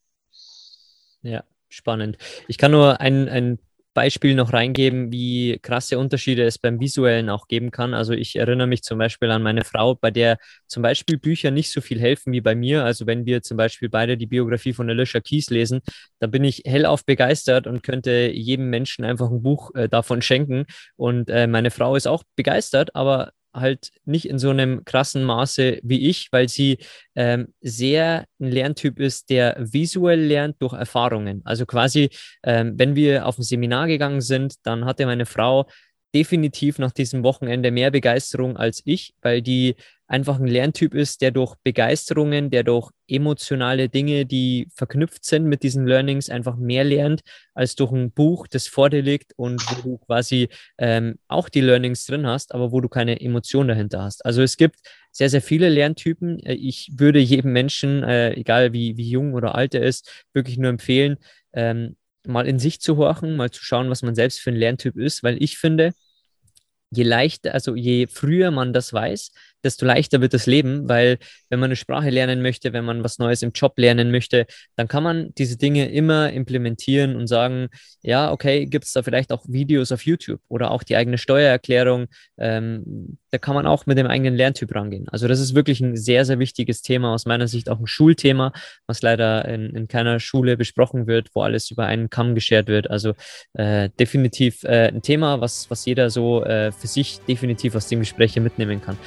Ja, spannend. Ich kann nur ein, ein Beispiel noch reingeben, wie krasse Unterschiede es beim Visuellen auch geben kann. Also ich erinnere mich zum Beispiel an meine Frau, bei der zum Beispiel Bücher nicht so viel helfen wie bei mir. Also wenn wir zum Beispiel beide die Biografie von Alicia Keys lesen, dann bin ich hellauf begeistert und könnte jedem Menschen einfach ein Buch äh, davon schenken. Und äh, meine Frau ist auch begeistert, aber halt nicht in so einem krassen Maße wie ich, weil sie ähm, sehr ein Lerntyp ist, der visuell lernt durch Erfahrungen. Also quasi, ähm, wenn wir auf ein Seminar gegangen sind, dann hatte meine Frau definitiv nach diesem Wochenende mehr Begeisterung als ich, weil die einfach ein Lerntyp ist, der durch Begeisterungen, der durch emotionale Dinge, die verknüpft sind mit diesen Learnings, einfach mehr lernt als durch ein Buch, das vor dir liegt und wo du quasi ähm, auch die Learnings drin hast, aber wo du keine Emotion dahinter hast. Also es gibt sehr, sehr viele Lerntypen. Äh, ich würde jedem Menschen, äh, egal wie, wie jung oder alt er ist, wirklich nur empfehlen, ähm, mal in sich zu horchen, mal zu schauen, was man selbst für ein Lerntyp ist, weil ich finde, je leichter, also je früher man das weiß, desto leichter wird das Leben, weil wenn man eine Sprache lernen möchte, wenn man was Neues im Job lernen möchte, dann kann man diese Dinge immer implementieren und sagen, ja, okay, gibt es da vielleicht auch Videos auf YouTube oder auch die eigene Steuererklärung. Ähm, da kann man auch mit dem eigenen Lerntyp rangehen. Also das ist wirklich ein sehr, sehr wichtiges Thema, aus meiner Sicht auch ein Schulthema, was leider in, in keiner Schule besprochen wird, wo alles über einen Kamm geschert wird. Also äh, definitiv äh, ein Thema, was, was jeder so äh, für sich definitiv aus dem Gespräch mitnehmen kann.